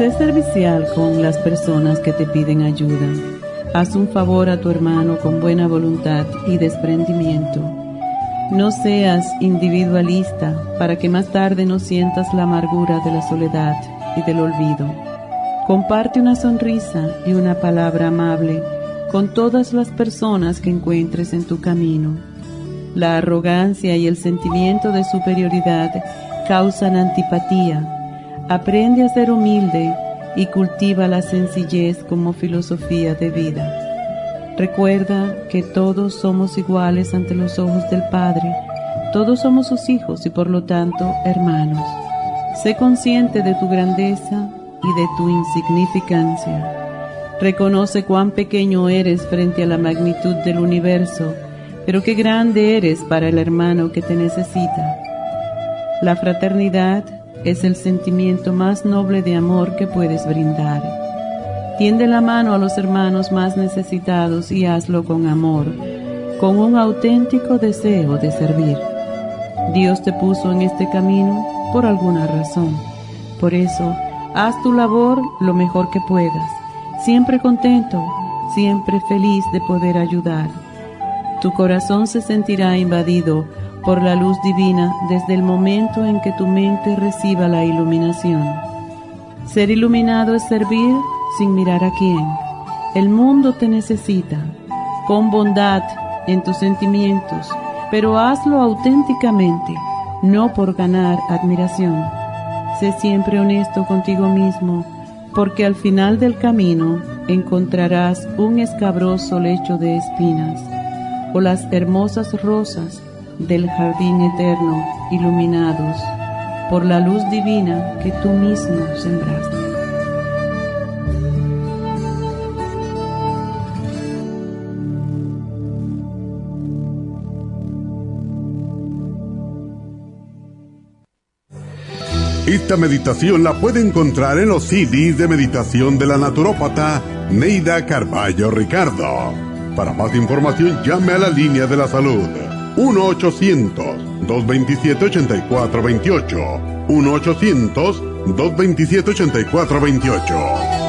Sé servicial con las personas que te piden ayuda. Haz un favor a tu hermano con buena voluntad y desprendimiento. No seas individualista para que más tarde no sientas la amargura de la soledad y del olvido. Comparte una sonrisa y una palabra amable con todas las personas que encuentres en tu camino. La arrogancia y el sentimiento de superioridad causan antipatía Aprende a ser humilde y cultiva la sencillez como filosofía de vida. Recuerda que todos somos iguales ante los ojos del Padre, todos somos sus hijos y por lo tanto hermanos. Sé consciente de tu grandeza y de tu insignificancia. Reconoce cuán pequeño eres frente a la magnitud del universo, pero qué grande eres para el hermano que te necesita. La fraternidad es el sentimiento más noble de amor que puedes brindar. Tiende la mano a los hermanos más necesitados y hazlo con amor, con un auténtico deseo de servir. Dios te puso en este camino por alguna razón. Por eso, haz tu labor lo mejor que puedas, siempre contento, siempre feliz de poder ayudar. Tu corazón se sentirá invadido por la luz divina desde el momento en que tu mente reciba la iluminación. Ser iluminado es servir sin mirar a quién. El mundo te necesita. Con bondad en tus sentimientos, pero hazlo auténticamente, no por ganar admiración. Sé siempre honesto contigo mismo, porque al final del camino encontrarás un escabroso lecho de espinas o las hermosas rosas del jardín eterno, iluminados por la luz divina que tú mismo sembraste. Esta meditación la puede encontrar en los CDs de meditación de la naturópata Neida Carballo Ricardo. Para más información llame a la línea de la salud 1-800-227-8428. 1-800-227-8428.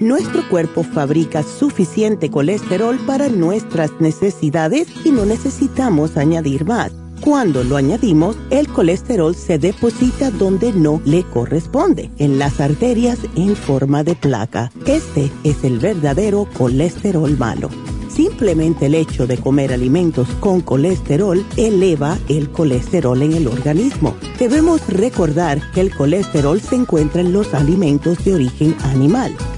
Nuestro cuerpo fabrica suficiente colesterol para nuestras necesidades y no necesitamos añadir más. Cuando lo añadimos, el colesterol se deposita donde no le corresponde, en las arterias en forma de placa. Este es el verdadero colesterol malo. Simplemente el hecho de comer alimentos con colesterol eleva el colesterol en el organismo. Debemos recordar que el colesterol se encuentra en los alimentos de origen animal.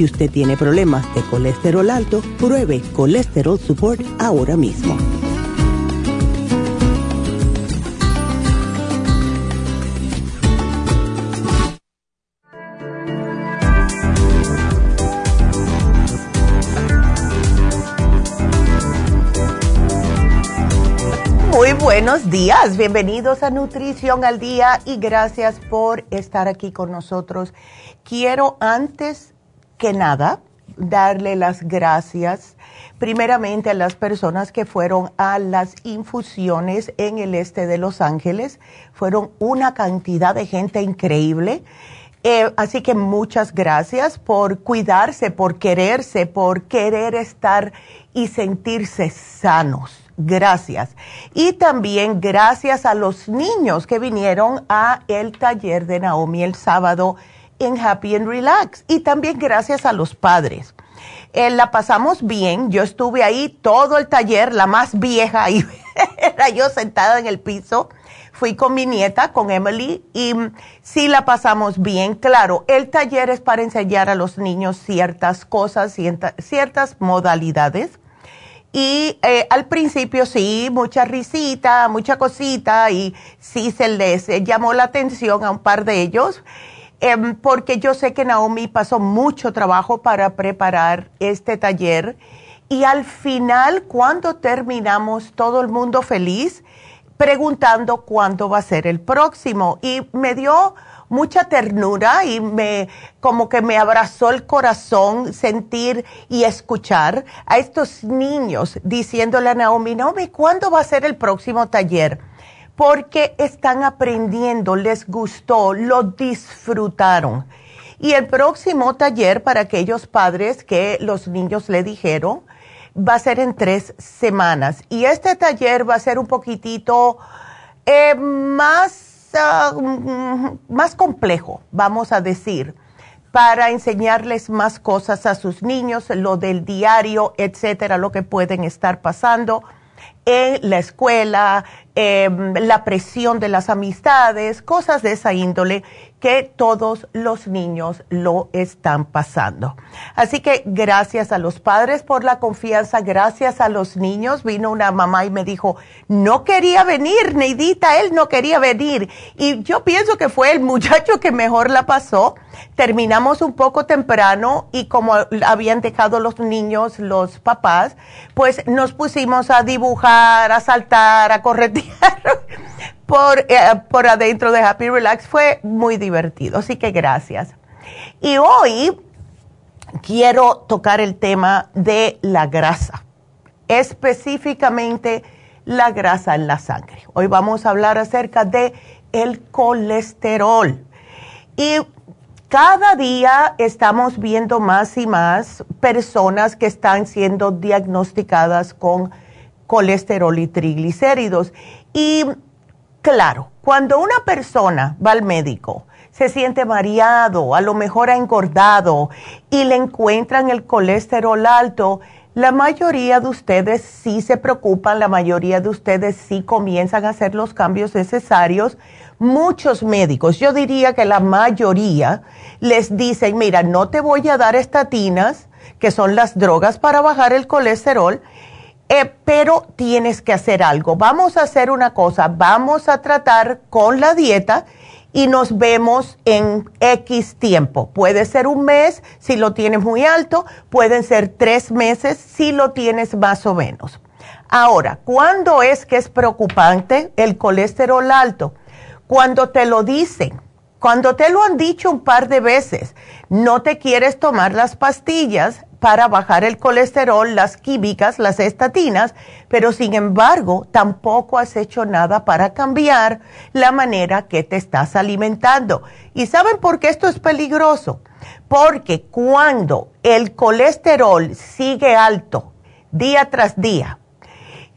si usted tiene problemas de colesterol alto, pruebe Colesterol Support ahora mismo. Muy buenos días, bienvenidos a Nutrición al Día y gracias por estar aquí con nosotros. Quiero antes que nada, darle las gracias primeramente a las personas que fueron a las infusiones en el este de Los Ángeles. Fueron una cantidad de gente increíble Eh, así que muchas gracias por cuidarse, por quererse, por querer estar y sentirse sanos. Gracias. Y también gracias a los niños que vinieron a el taller de Naomi el sábado en Happy and Relax. Y también gracias a los padres. Eh, la pasamos bien. Yo estuve ahí todo el taller, la más vieja, y era yo sentada en el piso fui con mi nieta, con Emily, y sí la pasamos bien. Claro, el taller es para enseñar a los niños ciertas cosas, ciertas modalidades. Y eh, al principio sí, mucha risita, mucha cosita, y sí se les llamó la atención a un par de ellos, em, porque yo sé que Naomi pasó mucho trabajo para preparar este taller. Y al final, cuando terminamos, todo el mundo feliz preguntando cuándo va a ser el próximo. Y me dio mucha ternura y me como que me abrazó el corazón sentir y escuchar a estos niños diciéndole a Naomi, Naomi, ¿cuándo va a ser el próximo taller? Porque están aprendiendo, les gustó, lo disfrutaron. Y el próximo taller para aquellos padres que los niños le dijeron, va a ser en tres semanas. Y este taller va a ser un poquitito eh, más, ah, mm, más complejo, vamos a decir, para enseñarles más cosas a sus niños, lo del diario, etcétera, lo que pueden estar pasando en la escuela, em, la presión de las amistades, cosas de esa índole que todos los niños lo están pasando. Así que gracias a los padres por la confianza, gracias a los niños. Vino una mamá y me dijo, no quería venir, Neidita, él no quería venir. Y yo pienso que fue el muchacho que mejor la pasó. Terminamos un poco temprano y como habían dejado los niños, los papás, pues nos pusimos a dibujar, a saltar, a corretear por, eh, por adentro de Happy Relax. Fue muy divertido, así que gracias. Y hoy quiero tocar el tema de la grasa, específicamente la grasa en la sangre. Hoy vamos a hablar acerca de el colesterol. Y cada día estamos viendo más y más personas que están siendo diagnosticadas con colesterol y triglicéridos. Y Claro, cuando una persona va al médico, se siente mareado, a lo mejor ha engordado y le encuentran el colesterol alto, la mayoría de ustedes sí se preocupan, la mayoría de ustedes sí comienzan a hacer los cambios necesarios. Muchos médicos, yo diría que la mayoría, les dicen, mira, no te voy a dar estatinas, que son las drogas para bajar el colesterol, eh, pero tienes que hacer algo. Vamos a hacer una cosa, vamos a tratar con la dieta y nos vemos en X tiempo. Puede ser un mes si lo tienes muy alto, pueden ser tres meses si lo tienes más o menos. Ahora, ¿cuándo es que es preocupante el colesterol alto? Cuando te lo dicen, cuando te lo han dicho un par de veces, no te quieres tomar las pastillas, para bajar el colesterol, las químicas, las estatinas, pero sin embargo tampoco has hecho nada para cambiar la manera que te estás alimentando. ¿Y saben por qué esto es peligroso? Porque cuando el colesterol sigue alto día tras día,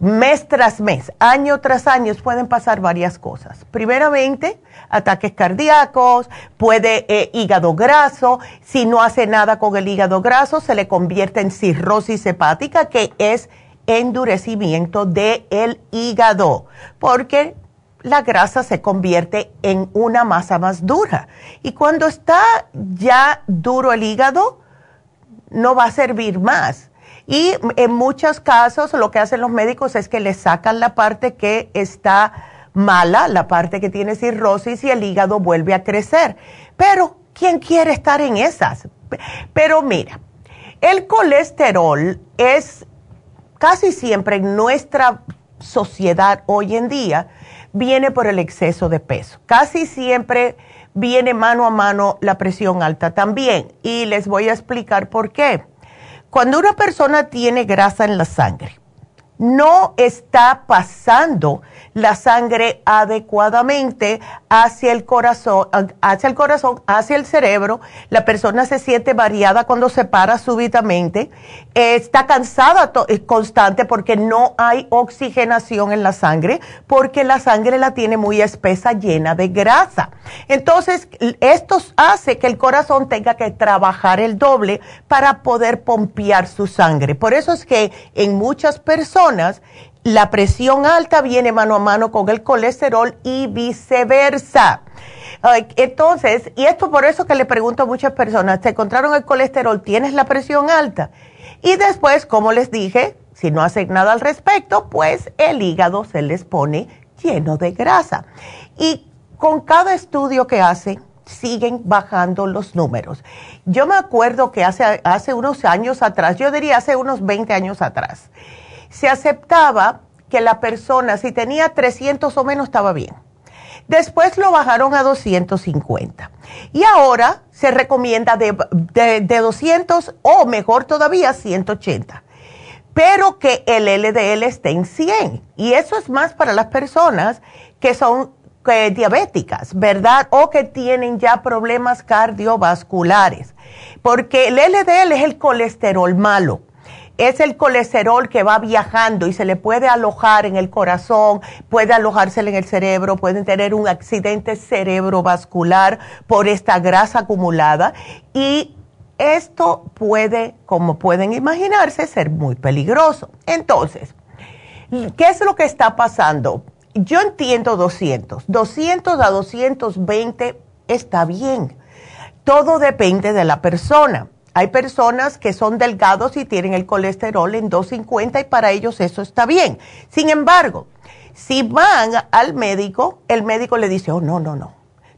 mes tras mes, año tras año, pueden pasar varias cosas. Primeramente, ataques cardíacos, puede eh, hígado graso. Si no hace nada con el hígado graso, se le convierte en cirrosis hepática, que es endurecimiento del hígado, porque la grasa se convierte en una masa más dura. Y cuando está ya duro el hígado, no va a servir más. Y en muchos casos lo que hacen los médicos es que le sacan la parte que está mala, la parte que tiene cirrosis y el hígado vuelve a crecer. Pero, ¿quién quiere estar en esas? Pero mira, el colesterol es casi siempre en nuestra sociedad hoy en día, viene por el exceso de peso. Casi siempre viene mano a mano la presión alta también. Y les voy a explicar por qué. Cuando una persona tiene grasa en la sangre, no está pasando la sangre adecuadamente hacia el corazón, hacia el corazón, hacia el cerebro. La persona se siente variada cuando se para súbitamente. está cansada eh, constante porque no hay oxigenación en la sangre, porque la sangre la tiene muy espesa, llena de grasa. Entonces, esto hace que el corazón tenga que trabajar el doble para poder pompear su sangre. Por eso es que en muchas personas la presión alta viene mano a mano con el colesterol y viceversa. Entonces, y esto por eso que le pregunto a muchas personas, ¿te encontraron el colesterol? ¿Tienes la presión alta? Y después, como les dije, si no hacen nada al respecto, pues el hígado se les pone lleno de grasa. Y con cada estudio que hacen, siguen bajando los números. Yo me acuerdo que hace, hace unos años atrás, yo diría hace unos 20 años atrás, se aceptaba que la persona, si tenía 300 o menos, estaba bien. Después lo bajaron a 250. Y ahora se recomienda de, de, 200 o mejor todavía 180. Pero que el LDL esté en 100. Y eso es más para las personas que son eh, diabéticas, ¿verdad? O que tienen ya problemas cardiovasculares. Porque el LDL es el colesterol malo es el colesterol que va viajando y se le puede alojar en el corazón, puede alojársele en el cerebro, pueden tener un accidente cerebrovascular por esta grasa acumulada y esto puede, como pueden imaginarse, ser muy peligroso. Entonces, ¿qué es lo que está pasando? Yo entiendo 200, 200 a 220 está bien. Todo depende de la persona. Hay personas que son delgados y tienen el colesterol en 250 y para ellos eso está bien. Sin embargo, si van al médico, el médico le dice, oh, no, no, no,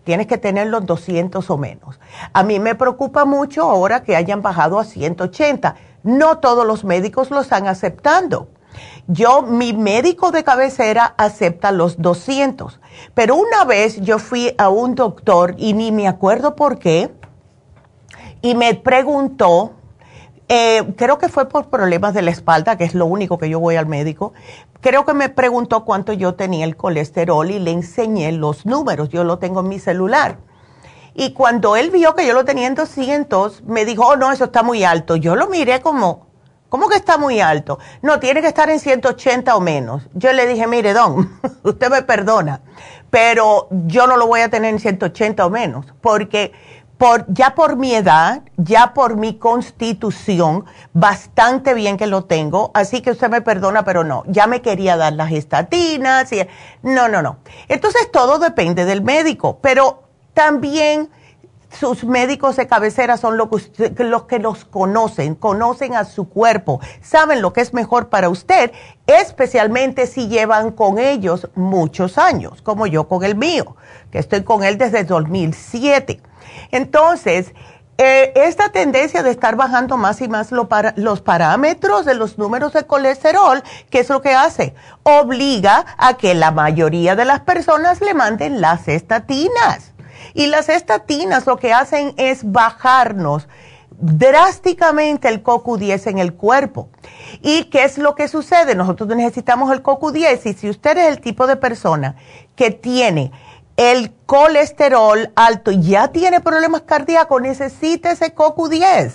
tienes que tener los 200 o menos. A mí me preocupa mucho ahora que hayan bajado a 180. No todos los médicos lo están aceptando. Yo, mi médico de cabecera acepta los 200. Pero una vez yo fui a un doctor y ni me acuerdo por qué, y me preguntó, eh, creo que fue por problemas de la espalda, que es lo único que yo voy al médico, creo que me preguntó cuánto yo tenía el colesterol y le enseñé los números, yo lo tengo en mi celular. Y cuando él vio que yo lo tenía en 200, me dijo, oh, no, eso está muy alto. Yo lo miré como, ¿cómo que está muy alto? No, tiene que estar en 180 o menos. Yo le dije, mire, don, usted me perdona, pero yo no lo voy a tener en 180 o menos, porque por, ya por mi edad, ya por mi constitución, bastante bien que lo tengo, así que usted me perdona, pero no, ya me quería dar las estatinas, y, no, no, no. Entonces todo depende del médico, pero también sus médicos de cabecera son los que, los que los conocen, conocen a su cuerpo, saben lo que es mejor para usted, especialmente si llevan con ellos muchos años, como yo con el mío, que estoy con él desde 2007. Entonces, eh, esta tendencia de estar bajando más y más los parámetros de los números de colesterol, ¿qué es lo que hace? Obliga a que la mayoría de las personas le manden las estatinas. Y las estatinas lo que hacen es bajarnos drásticamente el CoQ10 en el cuerpo. ¿Y qué es lo que sucede? Nosotros necesitamos el CoQ10 y si usted es el tipo de persona que tiene el colesterol alto ya tiene problemas cardíacos, necesita ese CoQ10.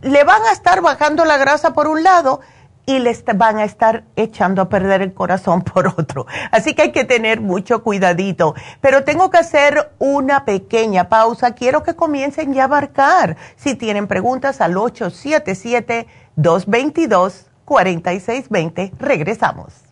Le van a estar bajando la grasa por un lado y le van a estar echando a perder el corazón por otro. Así que hay que tener mucho cuidadito. Pero tengo que hacer una pequeña pausa. Quiero que comiencen ya a abarcar. Si tienen preguntas al 877-222-4620, regresamos.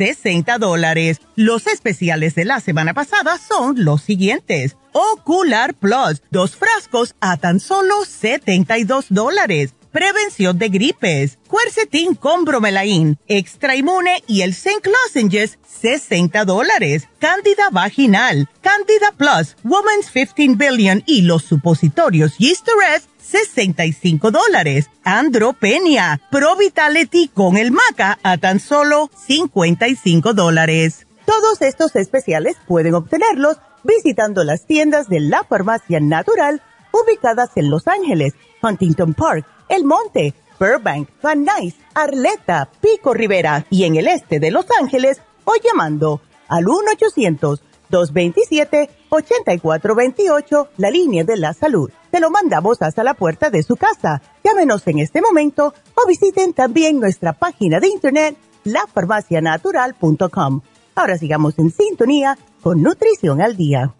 60 dólares. Los especiales de la semana pasada son los siguientes. Ocular Plus, dos frascos a tan solo 72 dólares. Prevención de gripes, Quercetin con bromelain, Extra Inmune y el Zinc Lozenges, 60 dólares. Cándida vaginal, Candida Plus, Woman's 15 Billion y los supositorios Yeast 65 dólares. Andropenia, Pro Vitality con el maca a tan solo 55 dólares. Todos estos especiales pueden obtenerlos visitando las tiendas de la farmacia natural ubicadas en Los Ángeles, Huntington Park, El Monte, Burbank, Van Nuys, Arleta, Pico Rivera y en el este de Los Ángeles o llamando al 1 800 227-8428, la línea de la salud. Te lo mandamos hasta la puerta de su casa. Llámenos en este momento o visiten también nuestra página de internet, lafarmacianatural.com. Ahora sigamos en sintonía con Nutrición al Día.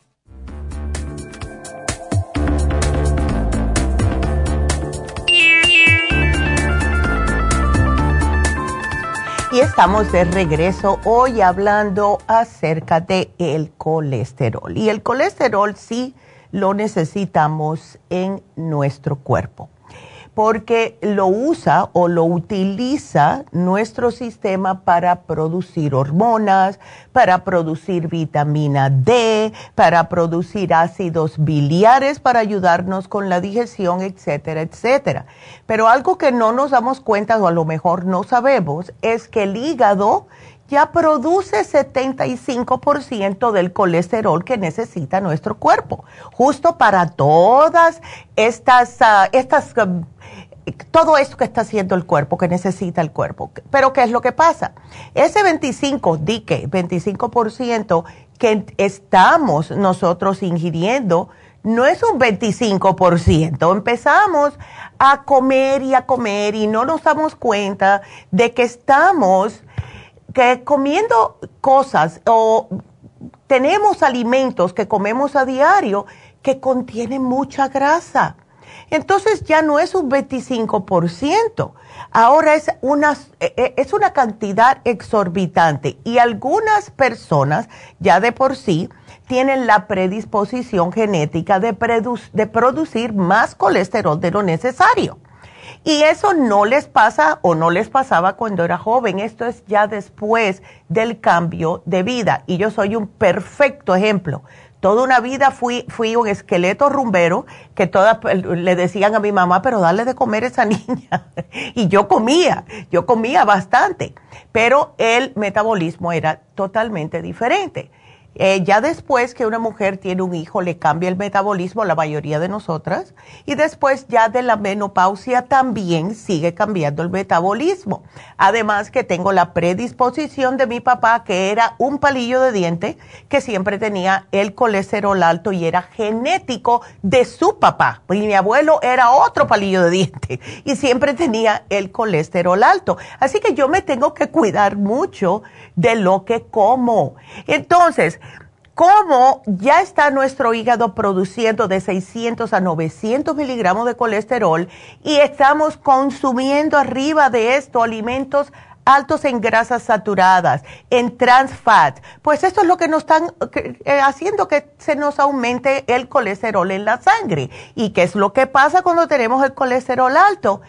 Y estamos de regreso hoy hablando acerca de el colesterol. Y el colesterol sí lo necesitamos en nuestro cuerpo porque lo usa o lo utiliza nuestro sistema para producir hormonas, para producir vitamina D, para producir ácidos biliares para ayudarnos con la digestión, etcétera, etcétera. Pero algo que no nos damos cuenta o a lo mejor no sabemos es que el hígado ya produce 75% del colesterol que necesita nuestro cuerpo, justo para todas estas, uh, estas um, todo esto que está haciendo el cuerpo, que necesita el cuerpo. Pero ¿qué es lo que pasa? Ese 25, di que 25% que estamos nosotros ingiriendo, no es un 25%. Empezamos a comer y a comer y no nos damos cuenta de que estamos que comiendo cosas o tenemos alimentos que comemos a diario que contienen mucha grasa. Entonces ya no es un 25%, ahora es una, e, e, es una cantidad exorbitante. Y algunas personas ya de por sí tienen la predisposición genética de, de producir más colesterol de lo necesario. Y eso no les pasa o no les pasaba cuando era joven. Esto es ya después del cambio de vida. Y yo soy un perfecto ejemplo. Toda una vida fui, fui un esqueleto rumbero que todas le decían a mi mamá, pero dale de comer a esa niña. y yo comía, yo comía bastante, pero el metabolismo era totalmente diferente. Eh, ya después que una mujer tiene un hijo, le cambia el metabolismo, la mayoría de nosotras, y después ya de la menopausia también sigue cambiando el metabolismo. Además que tengo la predisposición de mi papá, que era un palillo de diente, que siempre tenía el colesterol alto y era genético de su papá. Y mi abuelo era otro palillo de diente y siempre tenía el colesterol alto. Así que yo me tengo que cuidar mucho de lo que como. Entonces, cómo ya está nuestro hígado produciendo de 600 a 900 miligramos de colesterol y estamos consumiendo arriba de esto alimentos altos en grasas saturadas, en trans fat, pues esto es lo que nos están eh, haciendo que se nos aumente el colesterol en la sangre. ¿Y qué es lo que pasa cuando tenemos el colesterol alto?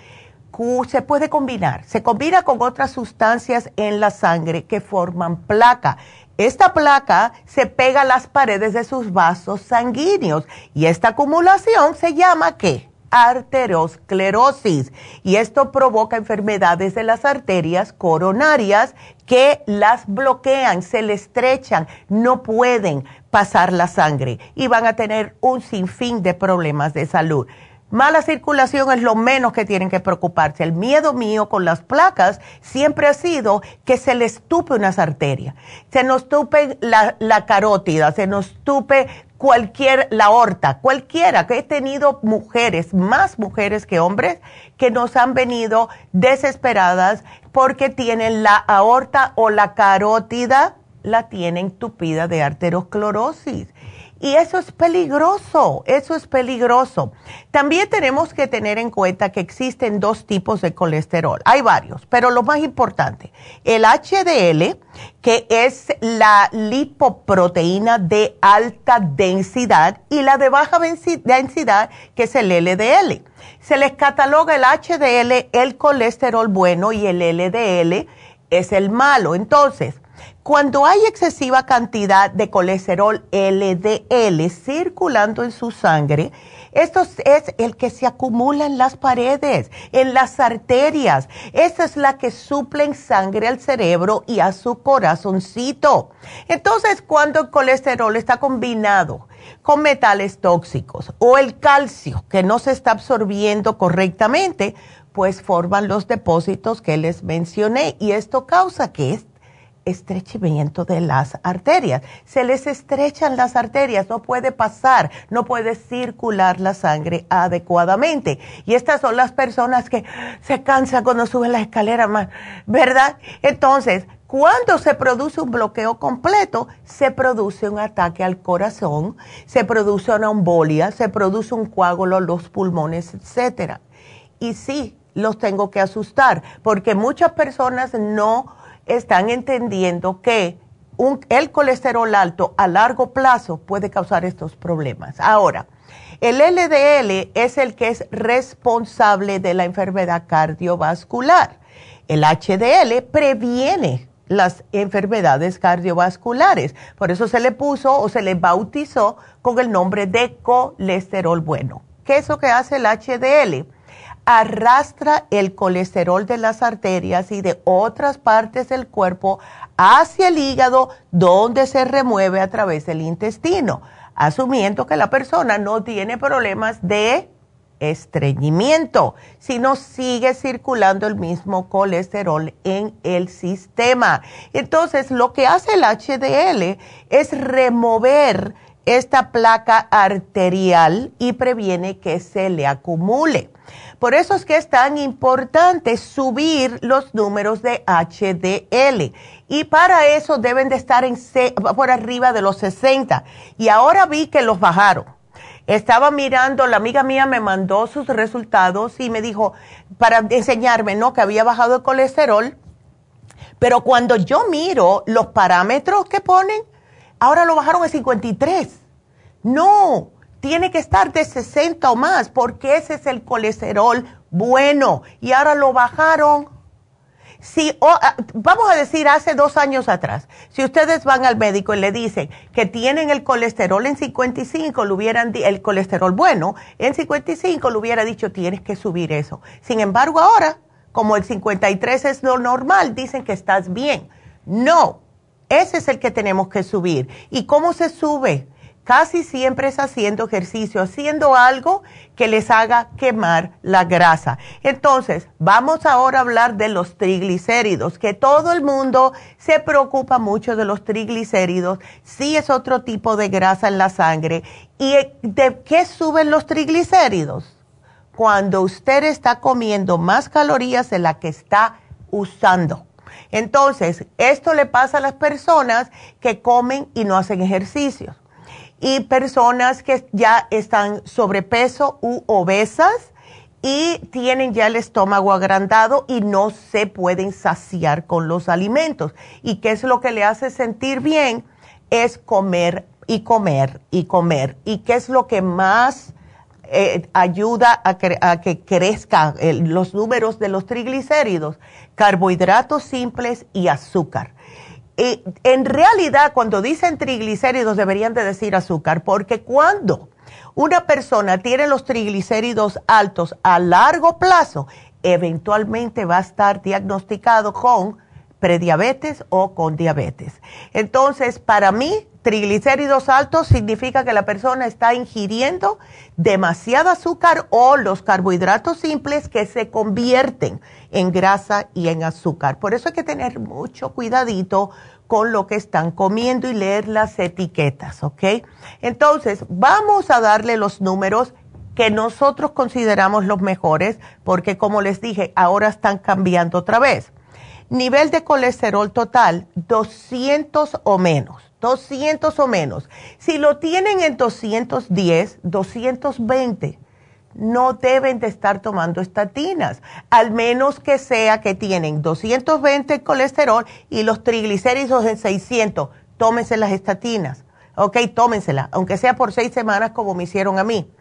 se puede combinar, se combina con otras sustancias en la sangre que forman placa esta placa se pega a las paredes de sus vasos sanguíneos y esta acumulación se llama ¿qué? arteriosclerosis y esto provoca enfermedades de las arterias coronarias que las bloquean, se le estrechan, no pueden pasar la sangre y van a tener un sinfín de problemas de salud. Mala circulación es lo menos que tienen que preocuparse. El miedo mío con las placas siempre ha sido que se les tupe unas arterias. Se nos tupe la, carótida, se nos tupe cualquier, la aorta, cualquiera, he tenido mujeres, más mujeres que hombres, que nos han venido desesperadas porque tienen la aorta o la carótida, la tienen tupida de arteriosclerosis. Y eso es peligroso, eso es peligroso. También tenemos que tener en cuenta que existen dos tipos de colesterol. Hay varios, pero lo más importante, el HDL, que es la lipoproteína de alta densidad, y la de baja densidad, que es el LDL. Se les cataloga el HDL, el colesterol bueno, y el LDL es el malo. Entonces, cuando hay excesiva cantidad de colesterol LDL circulando en su sangre, esto es el que se acumula en las paredes, en las arterias. Esa es la que suplen sangre al cerebro y a su corazoncito. Entonces, cuando el colesterol está combinado con metales tóxicos o el calcio que no se está absorbiendo correctamente, pues forman los depósitos que les mencioné y esto causa que estrechamiento de las arterias. Se les estrechan las arterias, no puede pasar, no puede circular la sangre adecuadamente. Y estas son las personas que se cansan cuando suben la escalera, ¿verdad? Entonces, cuando se produce un bloqueo completo, se produce un ataque al corazón, se produce una embolia, se produce un coágulo en los pulmones, etcétera. Y sí, los tengo que asustar, porque muchas personas no están entendiendo que el colesterol alto a largo plazo puede causar estos problemas. Ahora, el LDL es el que es responsable de la enfermedad cardiovascular. El HDL previene las enfermedades cardiovasculares. Por eso se le puso o se le bautizó con el nombre de colesterol bueno. ¿Qué es lo que hace el HDL? Arrastra el colesterol de las arterias y de otras partes del cuerpo hacia el hígado donde se remueve a través del intestino, asumiendo que la persona no tiene problemas de estreñimiento, sino sigue circulando el mismo colesterol en el sistema. Entonces, lo que hace el HDL es remover esta placa arterial y previene que se le acumule. Por eso es que es tan importante subir los números de HDL. Y para eso deben de estar por arriba de los 60. Y ahora vi que los bajaron. Estaba mirando, la amiga mía me mandó sus resultados y me dijo, para enseñarme, ¿no? Que había bajado el colesterol. Pero cuando yo miro los parámetros que ponen, ahora lo bajaron a 53. No, tiene que estar de 60 o más, porque ese es el colesterol bueno. Y ahora lo bajaron. Si, ah, vamos a decir, hace dos años atrás, si ustedes van al médico y le dicen que tienen el colesterol en 55, le hubieran el colesterol bueno, en 55 le hubiera dicho, tienes que subir eso. Sin embargo, ahora, como el 53 es lo normal, dicen que estás bien. No, ese es el que tenemos que subir. ¿Y cómo se sube? Casi siempre es haciendo ejercicio, haciendo algo que les haga quemar la grasa. Entonces, vamos ahora a hablar de los triglicéridos, que todo el mundo se preocupa mucho de los triglicéridos, sí es otro tipo de grasa en la sangre. ¿Y de qué suben los triglicéridos? Cuando usted está comiendo más calorías de la que está usando. Entonces, esto le pasa a las personas que comen y no hacen ejercicios y personas que ya están sobrepeso u obesas y tienen ya el estómago agrandado y no se pueden saciar con los alimentos. ¿Y qué es lo que le hace sentir bien? Es comer y comer y comer. ¿Y qué es lo que más eh, ayuda a, a que crezcan los números de los triglicéridos? Carbohidratos simples y azúcar en realidad, cuando dicen triglicéridos, deberían de decir azúcar, porque cuando una persona tiene los triglicéridos altos a largo plazo, eventualmente va a estar diagnosticado con prediabetes o con diabetes. Entonces, para mí, triglicéridos altos significa que la persona está ingiriendo demasiado azúcar o los carbohidratos simples que se convierten en grasa y en azúcar. Por eso hay que tener mucho cuidadito con lo que están comiendo y leer las etiquetas, ¿ok? Entonces, vamos a darle los números que nosotros consideramos los mejores, porque como les dije, ahora están cambiando otra vez. Nivel de colesterol total, 200 o menos. 200 o menos. Si lo tienen en 210, 220, no deben de estar tomando estatinas, al menos que sea que tienen 220 colesterol y los triglicéridos en 600. Tómense las estatinas. Ok, tómenselas, aunque sea por seis semanas como me hicieron a mí.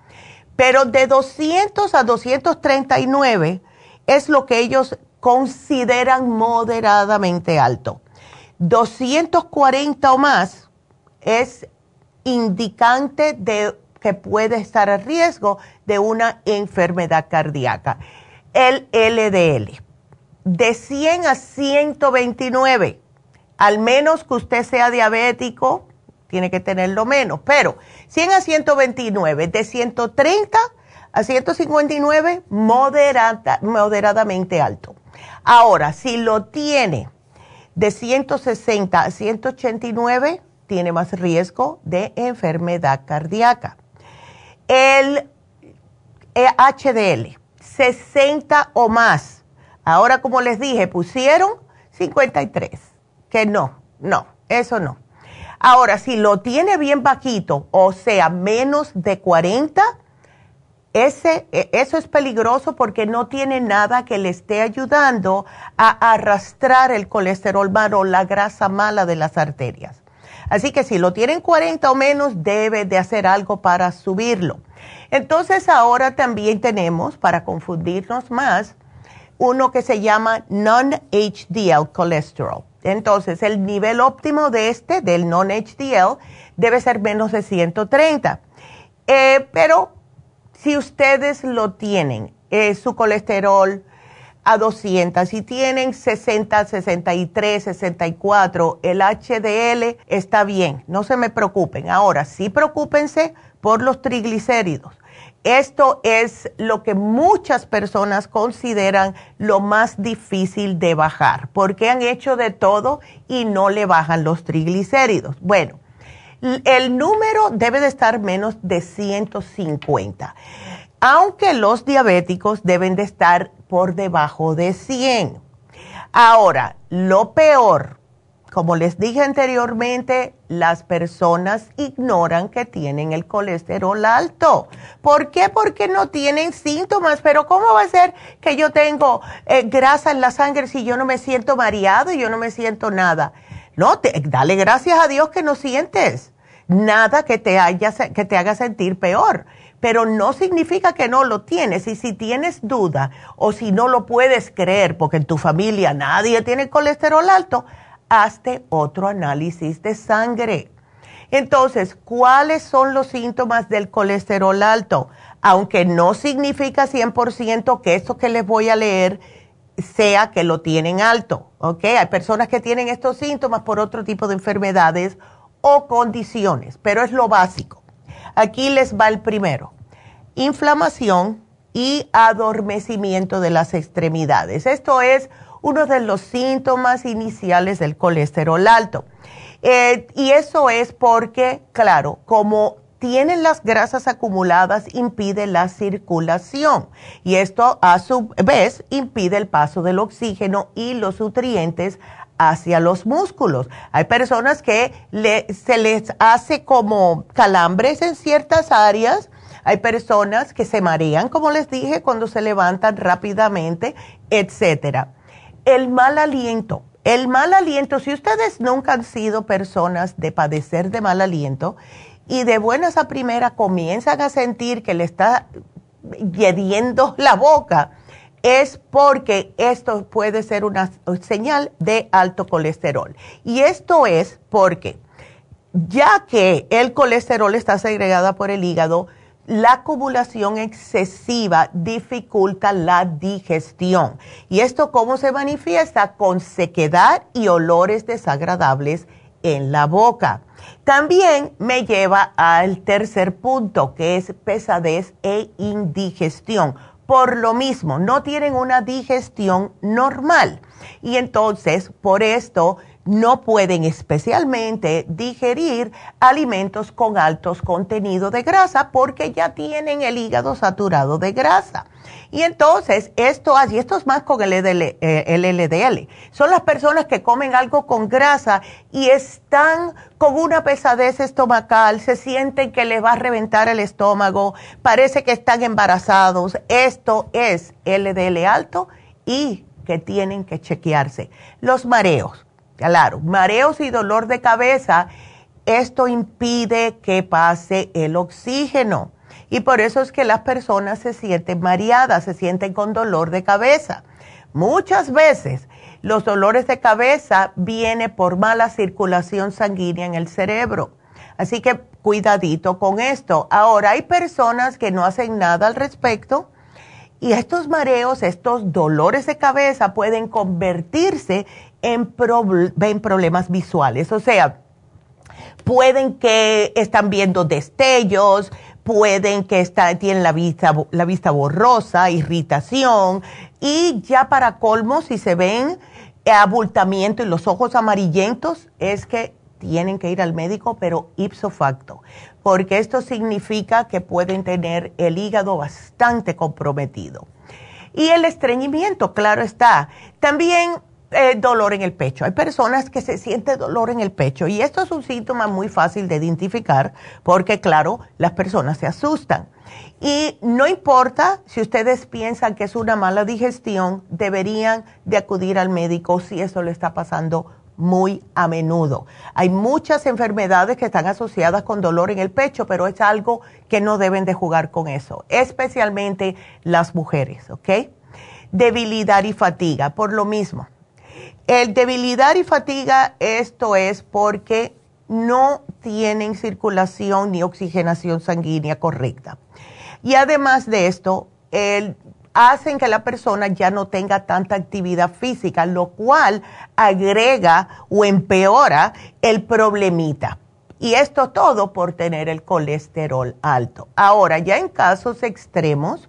Pero de 200 a 239 es lo que ellos consideran moderadamente alto. 240 o más es indicante de que puede estar a riesgo de una enfermedad cardíaca. El LDL, de 100 a 129, al menos que usted sea diabético, tiene que tenerlo menos, pero 100 a 129, de 130 a 159, moderadamente alto. Ahora, si lo tiene de 160 a 189, tiene más riesgo de enfermedad cardíaca. El HDL, 60 o más. Ahora, como les dije, pusieron 53, que no, no, eso no. Ahora, si lo tiene bien bajito, o sea, menos de 40, ese, e, eso es peligroso porque no tiene nada que le esté ayudando a arrastrar el colesterol malo, la grasa mala de las arterias. Así que si lo tienen 40 o menos, debe de hacer algo para subirlo. Entonces ahora también tenemos, para confundirnos más, uno que se llama non-HDL colesterol. Entonces el nivel óptimo de este, del non-HDL, debe ser menos de 130. Eh, pero si ustedes lo tienen, eh, su colesterol a 200, si tienen 60, 63, 64, el HDL está bien, no se me preocupen. Ahora, sí preocúpense por los triglicéridos. Esto es lo que muchas personas consideran lo más difícil de bajar, porque han hecho de todo y no le bajan los triglicéridos. Bueno, el número debe de estar menos de 150, aunque los diabéticos deben de estar por debajo de 100. Ahora, lo peor, como les dije anteriormente, las personas ignoran que tienen el colesterol alto. ¿Por qué? Porque no tienen síntomas. Pero ¿cómo va a ser que yo tengo eh, grasa en la sangre si yo no me siento mareado y yo no me siento nada? No, dale gracias a Dios que no sientes nada que te, haya, que te haga sentir peor. Pero no significa que no lo tienes. Y si tienes duda o si no lo puedes creer porque en tu familia nadie tiene colesterol alto, hazte otro análisis de sangre. Entonces, ¿cuáles son los síntomas del colesterol alto? Aunque no significa 100% que eso que les voy a leer sea que lo tienen alto, ¿ok? Hay personas que tienen estos síntomas por otro tipo de enfermedades o condiciones, pero es lo básico. Aquí les va el primero. Inflamación y adormecimiento de las extremidades. Esto es uno de los síntomas iniciales del colesterol alto. Eh, y eso es porque, claro, como tienen las grasas acumuladas, impide la circulación. Y esto a su vez impide el paso del oxígeno y los nutrientes hacia los músculos. Hay personas que se les hace como calambres en ciertas áreas. Hay personas que se marean, como les dije, cuando se levantan rápidamente, etcétera. El mal aliento. El mal aliento, si ustedes nunca han sido personas de padecer de mal aliento, y de buenas a primera comienzan a sentir que le está hiediendo la boca, es porque esto puede ser una señal de alto colesterol. Y esto es porque ya que el colesterol está segregado por el hígado, la acumulación excesiva dificulta la digestión. ¿Y esto cómo se manifiesta? Con sequedad y olores desagradables en la boca. También me lleva al tercer punto, que es pesadez e indigestión. Por lo mismo, no tienen una digestión normal. Y entonces, por esto, no pueden especialmente digerir alimentos con altos contenidos de grasa porque ya tienen el hígado saturado de grasa. Y entonces, esto así, esto es más con el, LDL, eh, Son las personas que comen algo con grasa y están con una pesadez estomacal, se sienten que les va a reventar el estómago, parece que están embarazados. Esto es LDL alto y que tienen que chequearse. Los mareos Claro, mareos y dolor de cabeza, esto impide que pase el oxígeno. Y por eso es que las personas se sienten mareadas, se sienten con dolor de cabeza. Muchas veces los dolores de cabeza vienen por mala circulación sanguínea en el cerebro. Así que cuidadito con esto. Ahora, hay personas que no hacen nada al respecto y estos mareos, estos dolores de cabeza pueden convertirse en, problemas visuales. O sea, pueden que están viendo destellos, pueden que está, tienen la vista, la vista borrosa, irritación y ya para colmo, si se ven abultamiento y los ojos amarillentos, es que tienen que ir al médico, pero ipso facto, porque esto significa que pueden tener el hígado bastante comprometido. Y el estreñimiento, claro está. También eh, dolor en el pecho. Hay personas que se sienten dolor en el pecho y esto es un síntoma muy fácil de identificar porque, claro, las personas se asustan. Y no importa si ustedes piensan que es una mala digestión, deberían de acudir al médico si eso le está pasando muy a menudo. Hay muchas enfermedades que están asociadas con dolor en el pecho, pero es algo que no deben de jugar con eso, especialmente las mujeres, ¿ok? Debilidad y fatiga, por lo mismo el debilidad y fatiga, esto es porque no tienen circulación ni oxigenación sanguínea correcta. Y además de esto, hacen que la persona ya no tenga tanta actividad física, lo cual agrega o empeora el problemita. Y esto todo por tener el colesterol alto. Ahora, ya en casos extremos,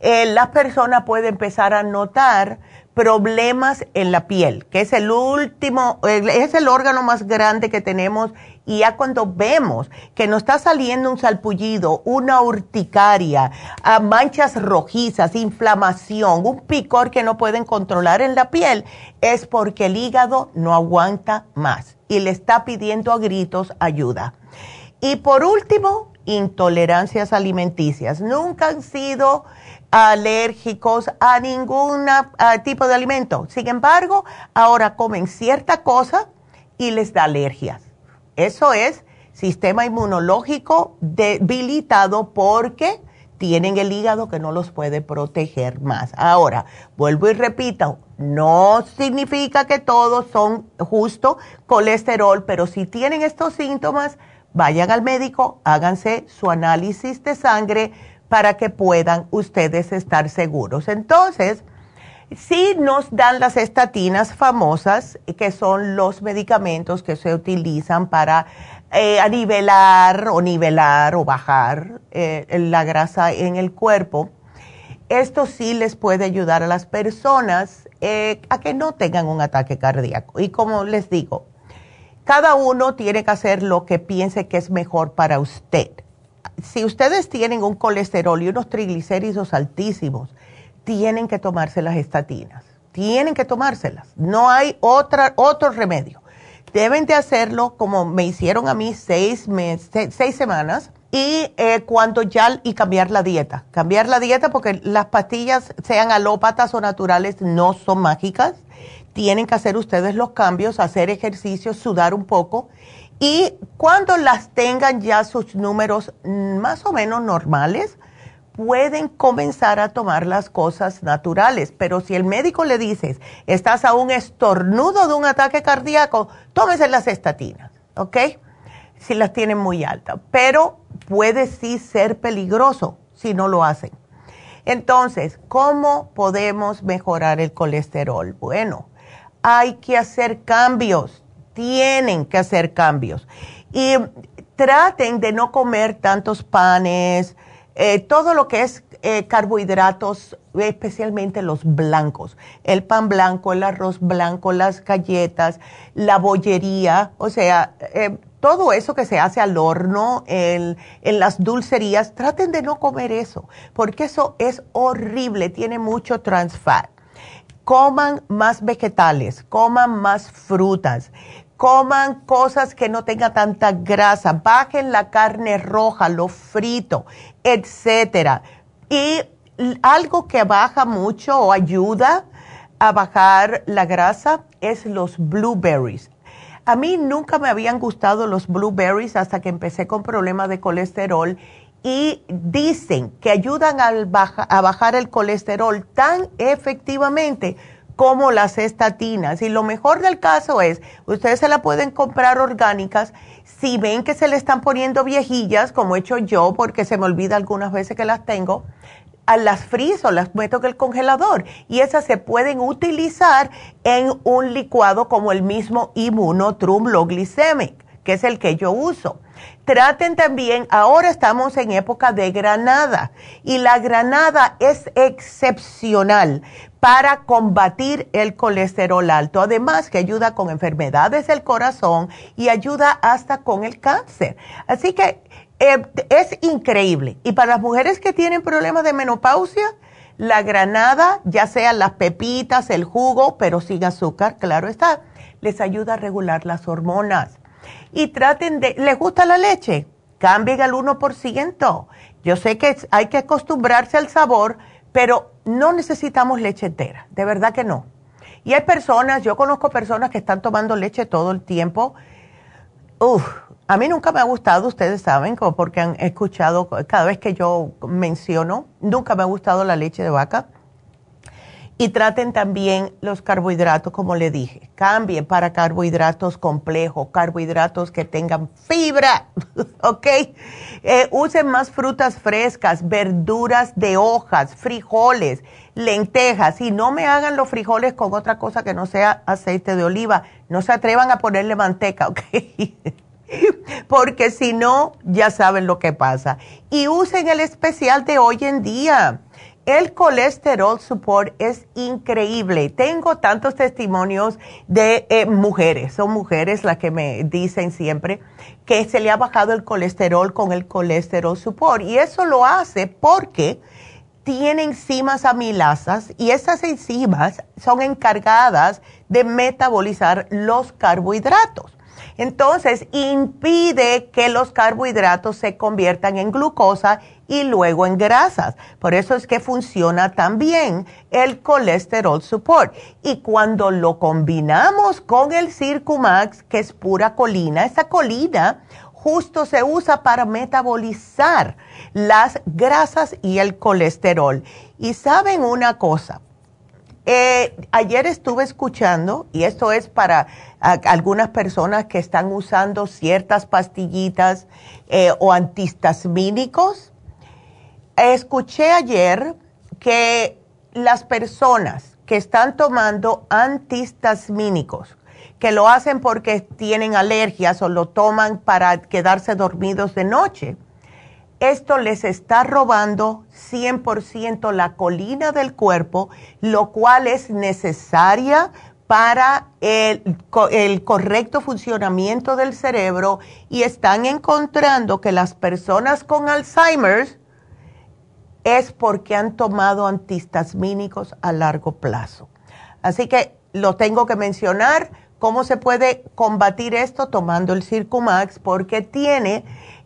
eh, la persona puede empezar a notar problemas en la piel, que es el último, es el órgano más grande que tenemos y ya cuando vemos que nos está saliendo un salpullido, una urticaria, manchas rojizas, inflamación, un picor que no pueden controlar en la piel, es porque el hígado no aguanta más y le está pidiendo a gritos ayuda. Y por último, intolerancias alimenticias. Nunca han sido alérgicos a ningún tipo de alimento. Sin embargo, ahora comen cierta cosa y les da alergias. Eso es sistema inmunológico debilitado porque tienen el hígado que no los puede proteger más. Ahora, vuelvo y repito, no significa que todos son justo colesterol, pero si tienen estos síntomas, vayan al médico, háganse su análisis de sangre para que puedan ustedes estar seguros. Entonces, sí nos dan las estatinas famosas, que son los medicamentos que se utilizan para eh, nivelar o nivelar o bajar eh, la grasa en el cuerpo. Esto sí les puede ayudar a las personas eh, a que no tengan un ataque cardíaco. Y como les digo, cada uno tiene que hacer lo que piense que es mejor para usted si ustedes tienen un colesterol y unos triglicéridos altísimos, tienen que tomarse las estatinas. Tienen que tomárselas. No hay otra, otro remedio. Deben de hacerlo como me hicieron a mí seis, meses, seis semanas y eh, cuando ya y cambiar la dieta. Cambiar la dieta porque las pastillas, sean alópatas o naturales, no son mágicas. Tienen que hacer ustedes los cambios, hacer ejercicio, sudar un poco y cuando las tengan ya sus números más o menos normales, pueden comenzar a tomar las cosas naturales. Pero si el médico le dice, estás a un estornudo de un ataque cardíaco, tómese las estatinas, ¿ok? Si las tienen muy altas. Pero puede sí ser peligroso si no lo hacen. Entonces, ¿cómo podemos mejorar el colesterol? Bueno, hay que hacer cambios, tienen que hacer cambios. Y traten de no comer tantos panes, eh, todo lo que es eh, carbohidratos, especialmente los blancos, el pan blanco, el arroz blanco, las galletas, la bollería, o sea, eh, todo eso que se hace al horno, en las dulcerías, traten de no comer eso, porque eso es horrible, tiene mucho trans fat. Coman más vegetales, coman más frutas, coman cosas que no tengan tanta grasa, bajen la carne roja, lo frito, etcétera. Y algo que baja mucho o ayuda a bajar la grasa es los blueberries. A mí nunca me habían gustado los blueberries hasta que empecé con problemas de colesterol y dicen que ayudan a, a bajar el colesterol tan efectivamente como las estatinas. Y lo mejor del caso es, ustedes se la pueden comprar orgánicas. Si ven que se le están poniendo viejillas, como he hecho yo, porque se me olvida algunas veces que las tengo, a las friso, las meto en el congelador y esas se pueden utilizar en un licuado como el mismo Glycemic, que es el que yo uso. Traten también, ahora estamos en época de granada y la granada es excepcional para combatir el colesterol alto, además que ayuda con enfermedades del corazón y ayuda hasta con el cáncer. Así que eh, es increíble. Y para las mujeres que tienen problemas de menopausia, la granada, ya sean las pepitas, el jugo, pero sin azúcar, claro está, les ayuda a regular las hormonas y traten de, ¿les gusta la leche? Cambien al 1%. Yo sé que hay que acostumbrarse al sabor, pero no necesitamos leche entera, de verdad que no. Y hay personas, yo conozco personas que están tomando leche todo el tiempo. Uf, a mí nunca me ha gustado, ustedes saben, porque han escuchado cada vez que yo menciono, nunca me ha gustado la leche de vaca. Y traten también los carbohidratos, como le dije. Cambien para carbohidratos complejos, carbohidratos que tengan fibra, ¿ok? Eh, usen más frutas frescas, verduras de hojas, frijoles, lentejas. Y no me hagan los frijoles con otra cosa que no sea aceite de oliva. No se atrevan a ponerle manteca, ¿ok? Porque si no, ya saben lo que pasa. Y usen el especial de hoy en día el colesterol support es increíble. Tengo tantos testimonios de eh, mujeres, son mujeres las que me dicen siempre que se le ha bajado el colesterol con el colesterol support. Y eso lo hace porque tiene enzimas amilasas y esas enzimas son encargadas de metabolizar los carbohidratos. Entonces, impide que los carbohidratos se conviertan en glucosa y luego en grasas. Por eso es que funciona también el colesterol support. Y cuando lo combinamos con el Circumax, que es pura colina, esa colina justo se usa para metabolizar las grasas y el colesterol. Y saben una cosa, eh, ayer estuve escuchando, y esto es para algunas personas que están usando ciertas pastillitas eh, o antihistamínicos. Escuché ayer que las personas que están tomando antihistamínicos, que lo hacen porque tienen alergias o lo toman para quedarse dormidos de noche, esto les está robando 100% la colina del cuerpo, lo cual es necesaria para el, el, correcto funcionamiento del cerebro y están encontrando que las personas con Alzheimer es porque han tomado antihistamínicos a largo plazo. Así que lo tengo que mencionar, cómo se puede combatir esto tomando el Circumax porque tiene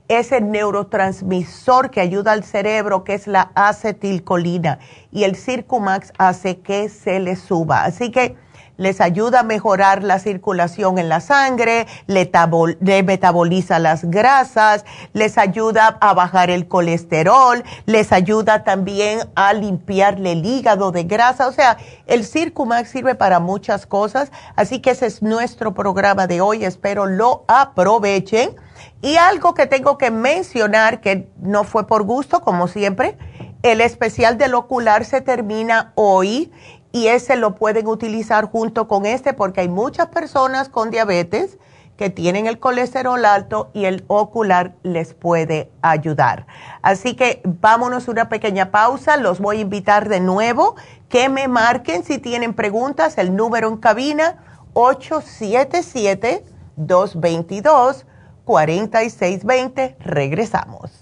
ese neurotransmisor que ayuda al cerebro, que es la acetilcolina, y el Circumax hace que se le suba. Así que les ayuda a mejorar la circulación en la sangre, le, metaboliza las grasas, les ayuda a bajar el colesterol, les ayuda también a limpiarle el hígado de grasa. O sea, el Circumax sirve para muchas cosas. Así que ese es nuestro programa de hoy. Espero lo aprovechen Y algo que tengo que mencionar, que no fue por gusto, como siempre, el especial del ocular se termina hoy y ese lo pueden utilizar junto con este porque hay muchas personas con diabetes que tienen el colesterol alto y el ocular les puede ayudar. Así que vámonos una pequeña pausa. Los voy a invitar de nuevo que me marquen si tienen preguntas. El número en cabina 877-222-4620. Regresamos.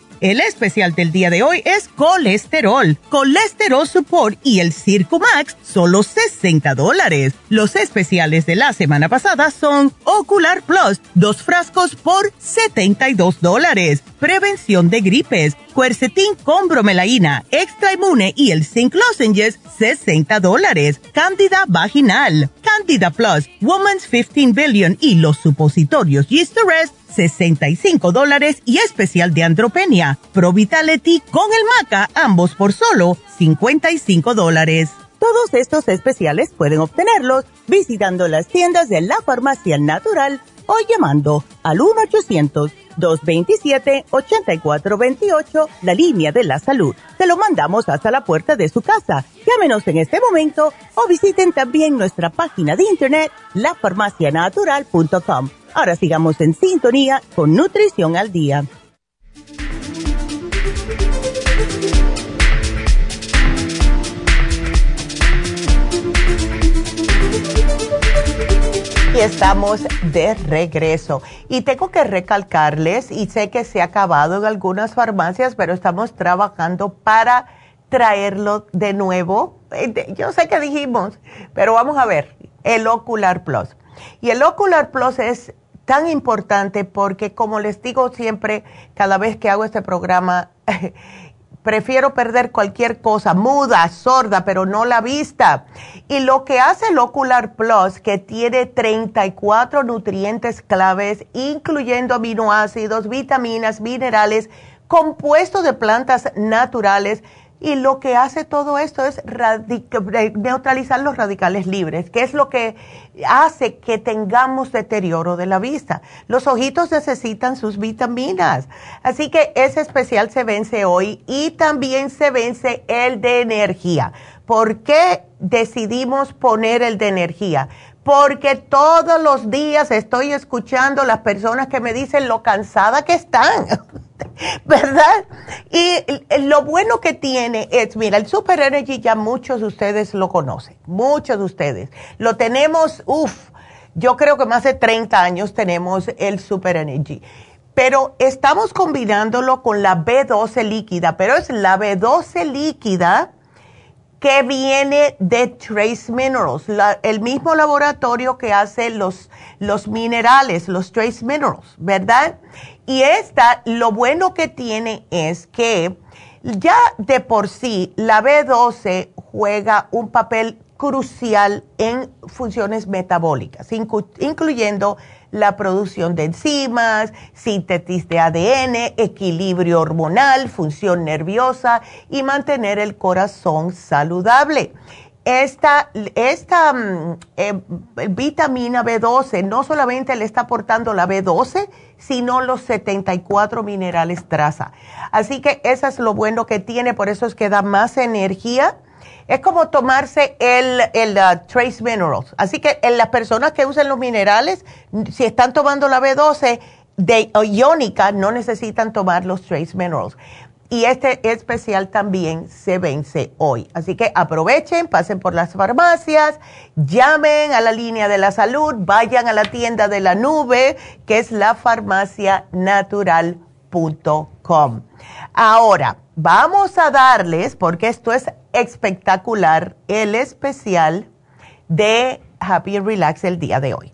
El especial del día de hoy es colesterol, colesterol support y el Circumax, solo 60 dólares. Los especiales de la semana pasada son Ocular Plus, dos frascos por 72 dólares. Prevención de gripes, Quercetin con bromelaína, extra inmune y el Zinc Lozenges, 60 dólares. Candida vaginal, Candida Plus, Woman's 15 Billion y los supositorios Yeast 65 dólares y especial de andropenia. Pro Vitality con el maca, ambos por solo 55 dólares. Todos estos especiales pueden obtenerlos visitando las tiendas de la farmacia natural o llamando al 1-800-227-8428, la línea de la salud. Te lo mandamos hasta la puerta de su casa. Llámenos en este momento o visiten también nuestra página de internet, lafarmacianatural.com Ahora sigamos en sintonía con Nutrición al Día. Y estamos de regreso. Y tengo que recalcarles, y sé que se ha acabado en algunas farmacias, pero estamos trabajando para traerlo de nuevo. Eh, yo sé que dijimos, pero vamos a ver, el Ocular Plus. Y el Ocular Plus es tan importante porque, como les digo siempre, cada vez que hago este programa, prefiero perder cualquier cosa, muda, sorda, pero no la vista. Y lo que hace el Ocular Plus, que tiene 34 nutrientes claves, incluyendo aminoácidos, vitaminas, minerales, compuestos de plantas naturales, y lo que hace todo esto es neutralizar los radicales libres, que es lo que hace que tengamos deterioro de la vista. Los ojitos necesitan sus vitaminas. Así que ese especial se vence hoy y también se vence el de energía. ¿Por qué decidimos poner el de energía? Porque todos los días estoy escuchando las personas que me dicen lo cansada que están. ¿verdad? Y lo bueno que tiene es, mira, el Super Energy ya muchos de ustedes lo conocen, muchos de ustedes. Lo tenemos, uff, yo creo que más de 30 años tenemos el Super Energy. Pero estamos combinándolo con la B12 líquida, pero es la B12 líquida que viene de Trace Minerals, el mismo laboratorio que hace los, los minerales, los Trace Minerals, ¿verdad? Y esta, lo bueno que tiene es que ya de por sí la B12 juega un papel crucial en funciones metabólicas, incluyendo la producción de enzimas, síntesis de ADN, equilibrio hormonal, función nerviosa y mantener el corazón saludable. Esta, esta mm, eh, vitamina B12 no solamente le está aportando la B12, sino los 74 minerales traza. Así que eso es lo bueno que tiene, por eso es que da más energía. Es como tomarse el, el uh, Trace Minerals. Así que en las personas que usan los minerales, si están tomando la B12 de iónica, no necesitan tomar los Trace Minerals. Y este especial también se vence hoy. Así que aprovechen, pasen por las farmacias, llamen a la línea de la salud, vayan a la tienda de la nube, que es lafarmacianatural.com. Ahora, vamos a darles, porque esto es espectacular, el especial de Happy Relax el día de hoy.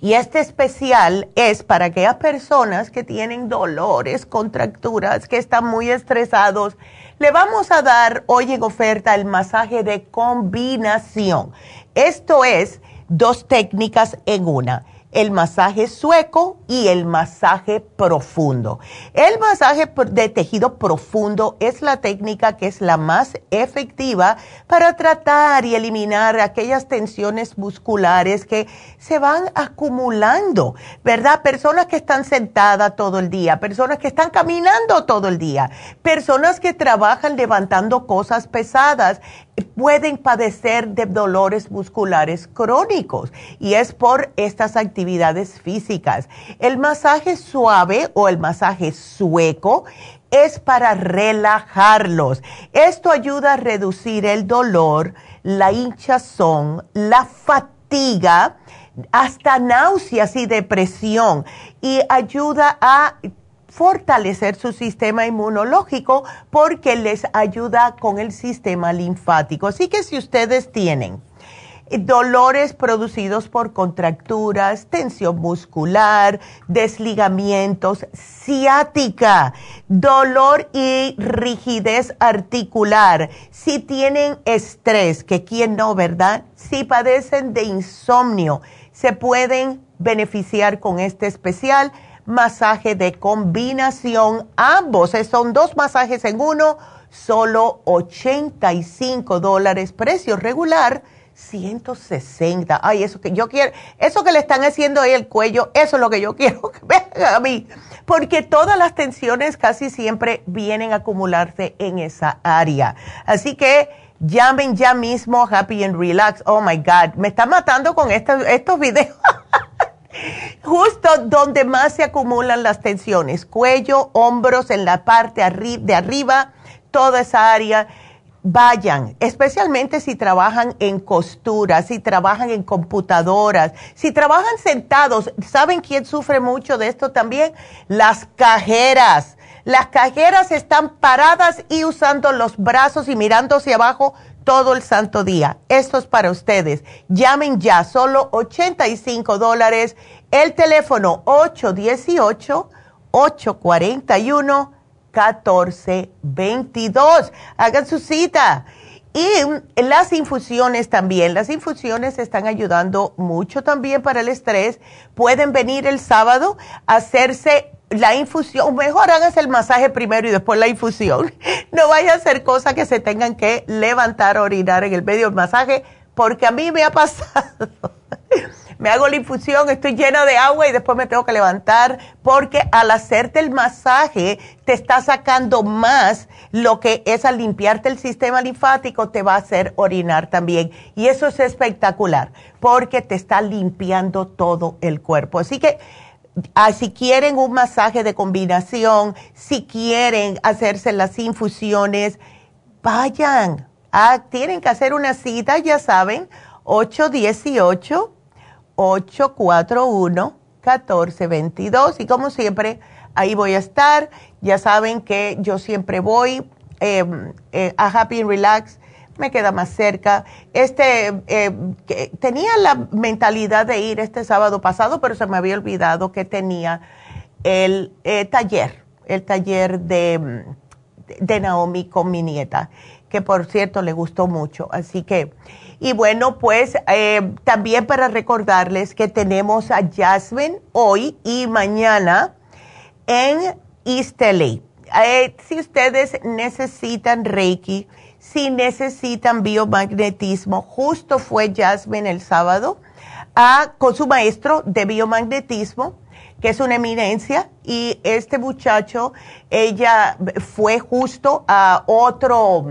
Y este especial es para aquellas personas que tienen dolores, contracturas, que están muy estresados. Le vamos a dar hoy en oferta el masaje de combinación. Esto es dos técnicas en una el masaje sueco y el masaje profundo. El masaje de tejido profundo es la técnica que es la más efectiva para tratar y eliminar aquellas tensiones musculares que se van acumulando, ¿verdad? Personas que están sentadas todo el día, personas que están caminando todo el día, personas que trabajan levantando cosas pesadas pueden padecer de dolores musculares crónicos y es por estas actividades físicas. El masaje suave o el masaje sueco es para relajarlos. Esto ayuda a reducir el dolor, la hinchazón, la fatiga, hasta náuseas y depresión y ayuda a fortalecer su sistema inmunológico porque les ayuda con el sistema linfático. Así que si ustedes tienen dolores producidos por contracturas, tensión muscular, desligamientos, ciática, dolor y rigidez articular, si tienen estrés, que quién no, ¿verdad? Si padecen de insomnio, se pueden beneficiar con este especial masaje de combinación. Ambos eh, son dos masajes en uno, solo 85 dólares, precio regular. 160. Ay, eso que yo quiero, eso que le están haciendo ahí el cuello, eso es lo que yo quiero que vean a mí. Porque todas las tensiones casi siempre vienen a acumularse en esa área. Así que llamen ya mismo Happy and Relax. Oh my God, me está matando con estos videos. justo donde más se acumulan las tensiones, cuello, hombros, en la parte de arriba, toda esa área. Vayan, especialmente si trabajan en costura, si trabajan en computadoras, si trabajan sentados. ¿Saben quién sufre mucho de esto también? Las cajeras. Las cajeras están paradas y usando los brazos y mirando hacia abajo todo el santo día. Esto es para ustedes. Llamen ya, solo 85 dólares el teléfono 818-841-1422. Hagan su cita. Y las infusiones también. Las infusiones están ayudando mucho también para el estrés. Pueden venir el sábado a hacerse la infusión, mejor háganse el masaje primero y después la infusión. No vaya a ser cosa que se tengan que levantar o orinar en el medio del masaje, porque a mí me ha pasado me hago la infusión, estoy llena de agua y después me tengo que levantar porque al hacerte el masaje te está sacando más lo que es al limpiarte el sistema linfático, te va a hacer orinar también. Y eso es espectacular porque te está limpiando todo el cuerpo. Así que ah, si quieren un masaje de combinación, si quieren hacerse las infusiones, vayan. Ah, tienen que hacer una cita, ya saben, 818 841-1422. Y como siempre, ahí voy a estar. Ya saben que yo siempre voy em, eh, a Happy and Relax, me queda más cerca. Este, em, tenía la mentalidad de ir este sábado pasado, pero se me había olvidado que tenía el eh, taller, el taller de, de Naomi con mi nieta, que por cierto le gustó mucho. Así que y bueno, pues eh, también para recordarles que tenemos a Jasmine hoy y mañana en East LA. Eh, si ustedes necesitan Reiki, si necesitan biomagnetismo, justo fue Jasmine el sábado a, con su maestro de biomagnetismo, que es una eminencia, y este muchacho, ella fue justo a otro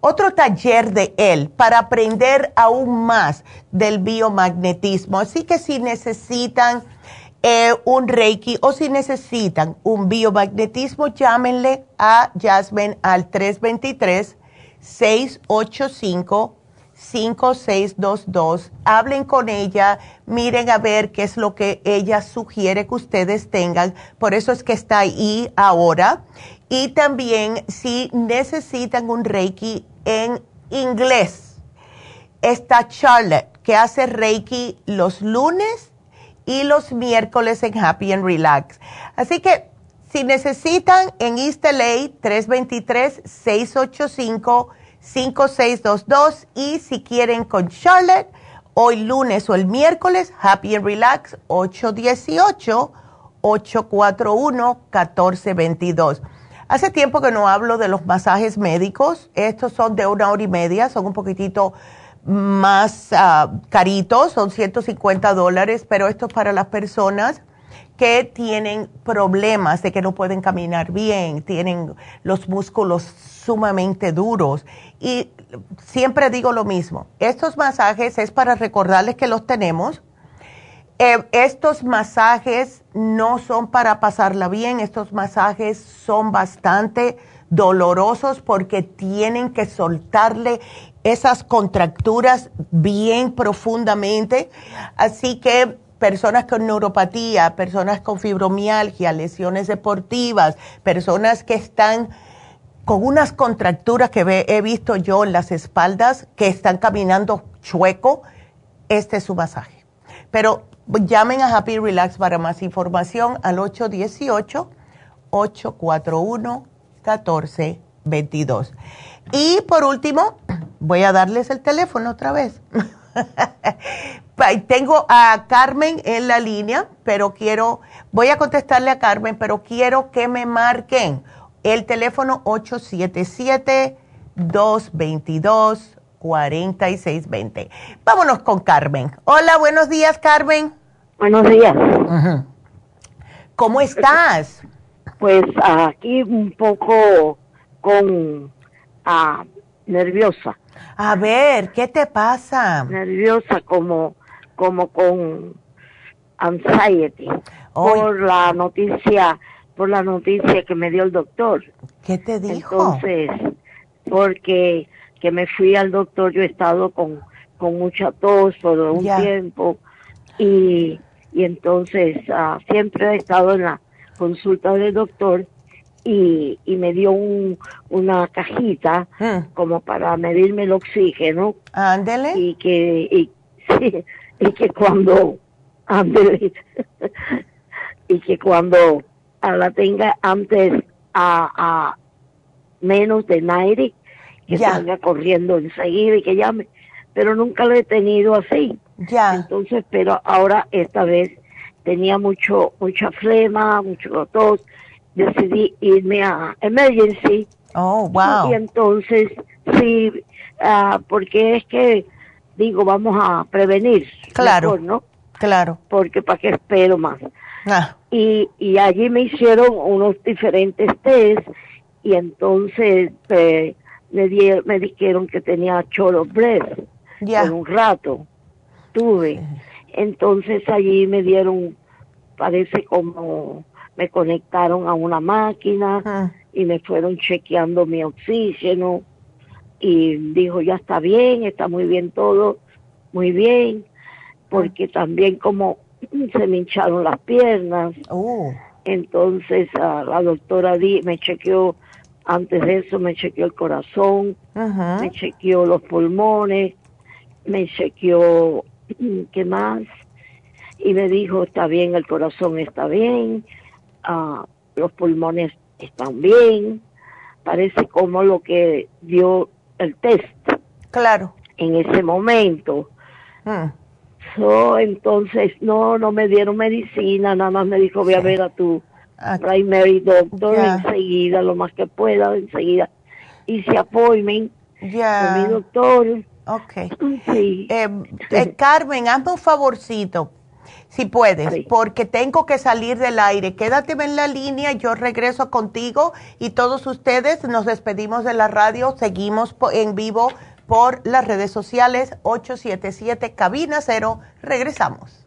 otro taller de él para aprender aún más del biomagnetismo. Así que si necesitan eh, un Reiki o si necesitan un biomagnetismo, llámenle a Jasmine al 323-685-5622. Hablen con ella, miren a ver qué es lo que ella sugiere que ustedes tengan. Por eso es que está ahí ahora. Y también si necesitan un Reiki en inglés, está Charlotte, que hace Reiki los lunes y los miércoles en Happy and Relax. Así que si necesitan en East LA 323-685-5622 y si quieren con Charlotte, hoy lunes o el miércoles, Happy and Relax 818-841-1422. Hace tiempo que no hablo de los masajes médicos. Estos son de una hora y media, son un poquitito más ah, caritos, son 150 dólares, pero esto es para las personas que tienen problemas de que no pueden caminar bien, tienen los músculos sumamente duros. Y siempre digo lo mismo, estos masajes es para recordarles que los tenemos. Eh, estos masajes no son para pasarla bien, estos masajes son bastante dolorosos porque tienen que soltarle esas contracturas bien profundamente. Así que personas con neuropatía, personas con fibromialgia, lesiones deportivas, personas que están con unas contracturas que he visto yo en las espaldas, que están caminando chueco, este es su masaje. Pero llamen a Happy Relax para más información al 818-841-1422. Y por último, voy a darles el teléfono otra vez. Tengo a Carmen en la línea, pero quiero, voy a contestarle a Carmen, pero quiero que me marquen el teléfono 877-222-4620. Vámonos con Carmen. Hola, buenos días, Carmen. Buenos días. ¿Cómo estás? Pues aquí un poco con ah, nerviosa. A ver, ¿qué te pasa? Nerviosa como, como con anxiety por la noticia, por la noticia que me dio el doctor. ¿Qué te dijo? Entonces, porque que me fui al doctor, yo he estado con, con mucha tos todo un tiempo y, y entonces ah, siempre he estado en la consulta del doctor y, y me dio un, una cajita Hmm. como para medirme el oxígeno Ándele. y que y, sí, y que cuando ándele, y que cuando a la tenga antes a, a menos de 90 que Ya. salga corriendo enseguida y que llame pero nunca lo he tenido así Ya. entonces pero ahora esta vez tenía mucho mucha flema mucho tos decidí irme a emergency Oh, wow. y entonces, sí, ah, porque es que, digo, vamos a prevenir. Claro. mejor, ¿no? Claro. Porque para qué espero más. Ah, Y, y allí me hicieron unos diferentes test y entonces eh, me, di- me dijeron que tenía choro breath ya. por un rato. Tuve. Entonces allí me dieron, parece como me conectaron a una máquina Ah, y me fueron chequeando mi oxígeno y dijo ya está bien, está muy bien todo, muy bien, porque también como se me hincharon las piernas, uh, entonces ah, la doctora di, me chequeó, antes de eso me chequeó el corazón, me chequeó los pulmones, me chequeó, ¿qué más? Y me dijo, está bien, el corazón está bien, ah, los pulmones están bien, parece como lo que dio el test Claro. en ese momento. Mm, So, entonces, no, no me dieron medicina, nada más me dijo, voy a ver a tu ah, primary doctor enseguida, lo más que pueda, enseguida. Hice appointment con mi doctor. Ok. Sí. Eh, eh, Carmen, hazme un favorcito, si puedes, Sí. porque tengo que salir del aire. Quédate en la línea, yo regreso contigo y todos ustedes nos despedimos de la radio, seguimos en vivo por las redes sociales 877 Cabina Cero. Regresamos.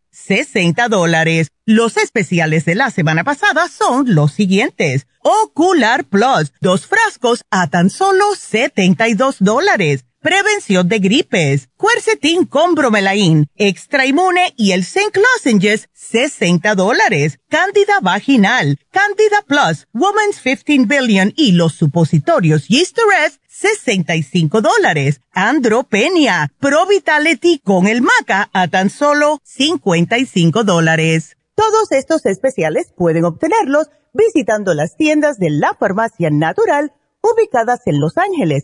60 dólares. Los especiales de la semana pasada son los siguientes. Ocular Plus, dos frascos a tan solo 72 dólares prevención de gripes, cuercetín con bromelain, extra inmune y el zinc lozenges, 60 dólares, cándida vaginal, cándida plus, woman's 15 billion y los supositorios yeast 65 dólares, andropenia, pro vitality con el maca a tan solo 55 dólares. Todos estos especiales pueden obtenerlos visitando las tiendas de la farmacia natural ubicadas en Los Ángeles,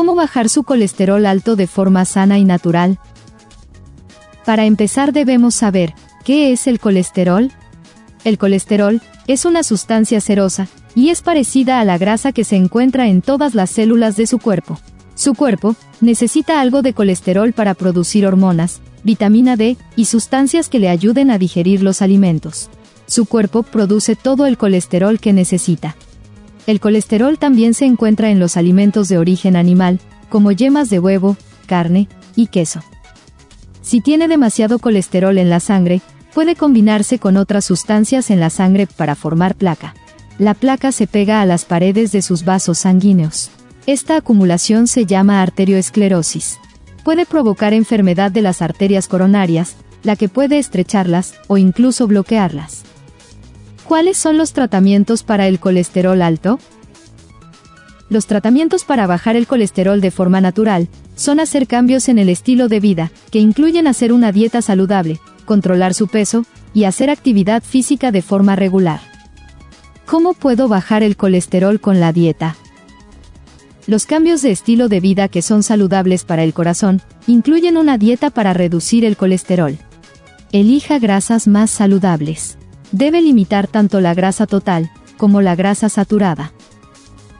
¿Cómo bajar su colesterol alto de forma sana y natural? Para empezar debemos saber, ¿qué es el colesterol? El colesterol es una sustancia cerosa, y es parecida a la grasa que se encuentra en todas las células de su cuerpo. Su cuerpo necesita algo de colesterol para producir hormonas, vitamina D y sustancias que le ayuden a digerir los alimentos. Su cuerpo produce todo el colesterol que necesita. El colesterol también se encuentra en los alimentos de origen animal, como yemas de huevo, carne y queso. Si tiene demasiado colesterol en la sangre, puede combinarse con otras sustancias en la sangre para formar placa. La placa se pega a las paredes de sus vasos sanguíneos. Esta acumulación se llama arterioesclerosis. Puede provocar enfermedad de las arterias coronarias, la que puede estrecharlas o incluso bloquearlas. ¿Cuáles son los tratamientos para el colesterol alto? Los tratamientos para bajar el colesterol de forma natural son hacer cambios en el estilo de vida, que incluyen hacer una dieta saludable, controlar su peso y hacer actividad física de forma regular. ¿Cómo puedo bajar el colesterol con la dieta? Los cambios de estilo de vida que son saludables para el corazón incluyen una dieta para reducir el colesterol. Elija grasas más saludables. Debe limitar tanto la grasa total como la grasa saturada.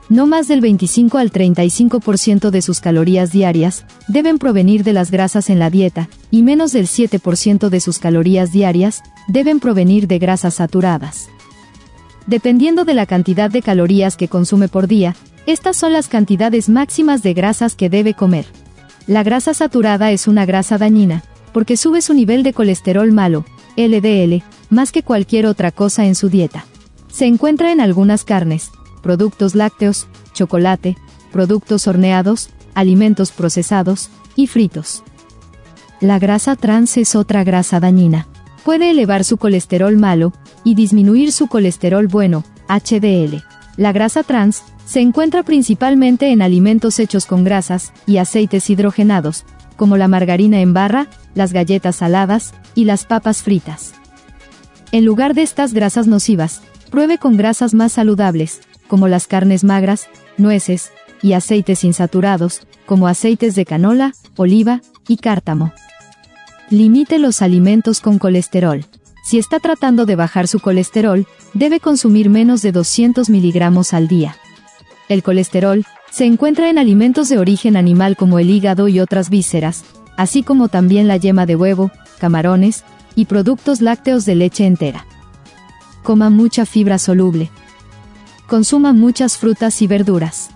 No más del 25 al 35% de sus calorías diarias deben provenir de las grasas en la dieta, y menos del 7% de sus calorías diarias deben provenir de grasas saturadas. Dependiendo de la cantidad de calorías que consume por día, estas son las cantidades máximas de grasas que debe comer. La grasa saturada es una grasa dañina, porque sube su nivel de colesterol malo, LDL, más que cualquier otra cosa en su dieta. Se encuentra en algunas carnes, productos lácteos, chocolate, productos horneados, alimentos procesados y fritos. La grasa trans es otra grasa dañina. Puede elevar su colesterol malo y disminuir su colesterol bueno, HDL. La grasa trans se encuentra principalmente en alimentos hechos con grasas y aceites hidrogenados, como la margarina en barra, las galletas saladas y las papas fritas. En lugar de estas grasas nocivas, pruebe con grasas más saludables, como las carnes magras, nueces y aceites insaturados, como aceites de canola, oliva y cártamo. Limite los alimentos con colesterol. Si está tratando de bajar su colesterol, debe consumir menos de 200 miligramos al día. El colesterol se encuentra en alimentos de origen animal como el hígado y otras vísceras, así como también la yema de huevo, camarones y productos lácteos de leche entera. Coma mucha fibra soluble. Consuma muchas frutas y verduras.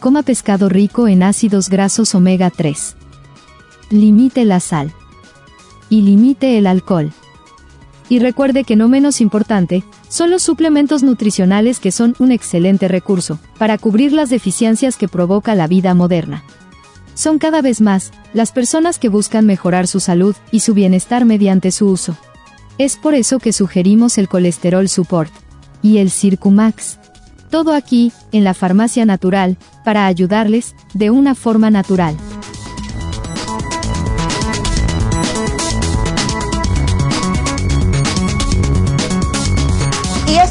Coma pescado rico en ácidos grasos omega 3. Limite la sal. Y limite el alcohol. Y recuerde que no menos importante, son los suplementos nutricionales que son un excelente recurso para cubrir las deficiencias que provoca la vida moderna. Son cada vez más las personas que buscan mejorar su salud y su bienestar mediante su uso. Es por eso que sugerimos el colesterol support y el Circumax. Todo aquí, en la farmacia natural, para ayudarles de una forma natural.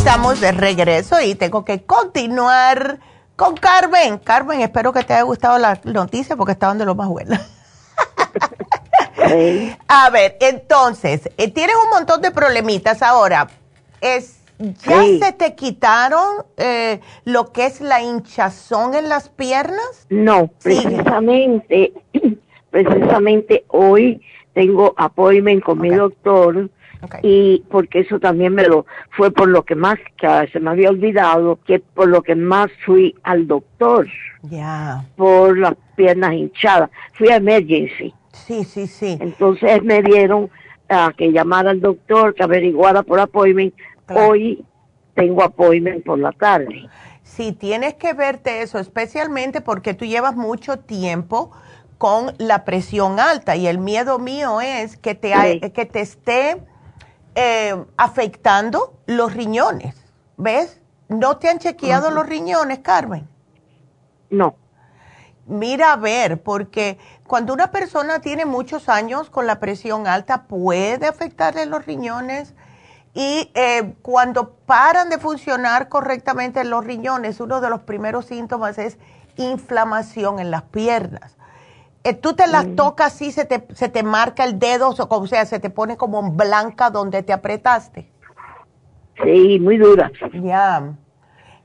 Estamos de regreso y tengo que continuar con Carmen. Carmen, espero que te haya gustado la noticia porque estaban de lo más buena. A ver, entonces, eh, tienes un montón de problemitas ahora. Es, ¿Ya se te quitaron eh, lo que es la hinchazón en las piernas? No, precisamente, precisamente hoy tengo appointment con mi doctor y porque eso también me lo fue por lo que más que se me había olvidado que por lo que más fui al doctor. Ya. Por las piernas hinchadas. Fui a emergency. Sí sí sí. Entonces me dieron a que llamara al doctor que averiguara por appointment. Hoy tengo appointment por la tarde. Sí tienes que verte eso especialmente porque tú llevas mucho tiempo con la presión alta y el miedo mío es que te, que te esté eh, afectando los riñones. ¿Ves? ¿No te han chequeado los riñones, Carmen? No. Mira a ver, porque cuando una persona tiene muchos años con la presión alta puede afectarle los riñones y eh, cuando paran de funcionar correctamente los riñones, uno de los primeros síntomas es inflamación en las piernas. Eh, tú te las tocas así, se te, se te marca el dedo, o sea, se te pone como blanca donde te apretaste. Sí, muy dura. Ya.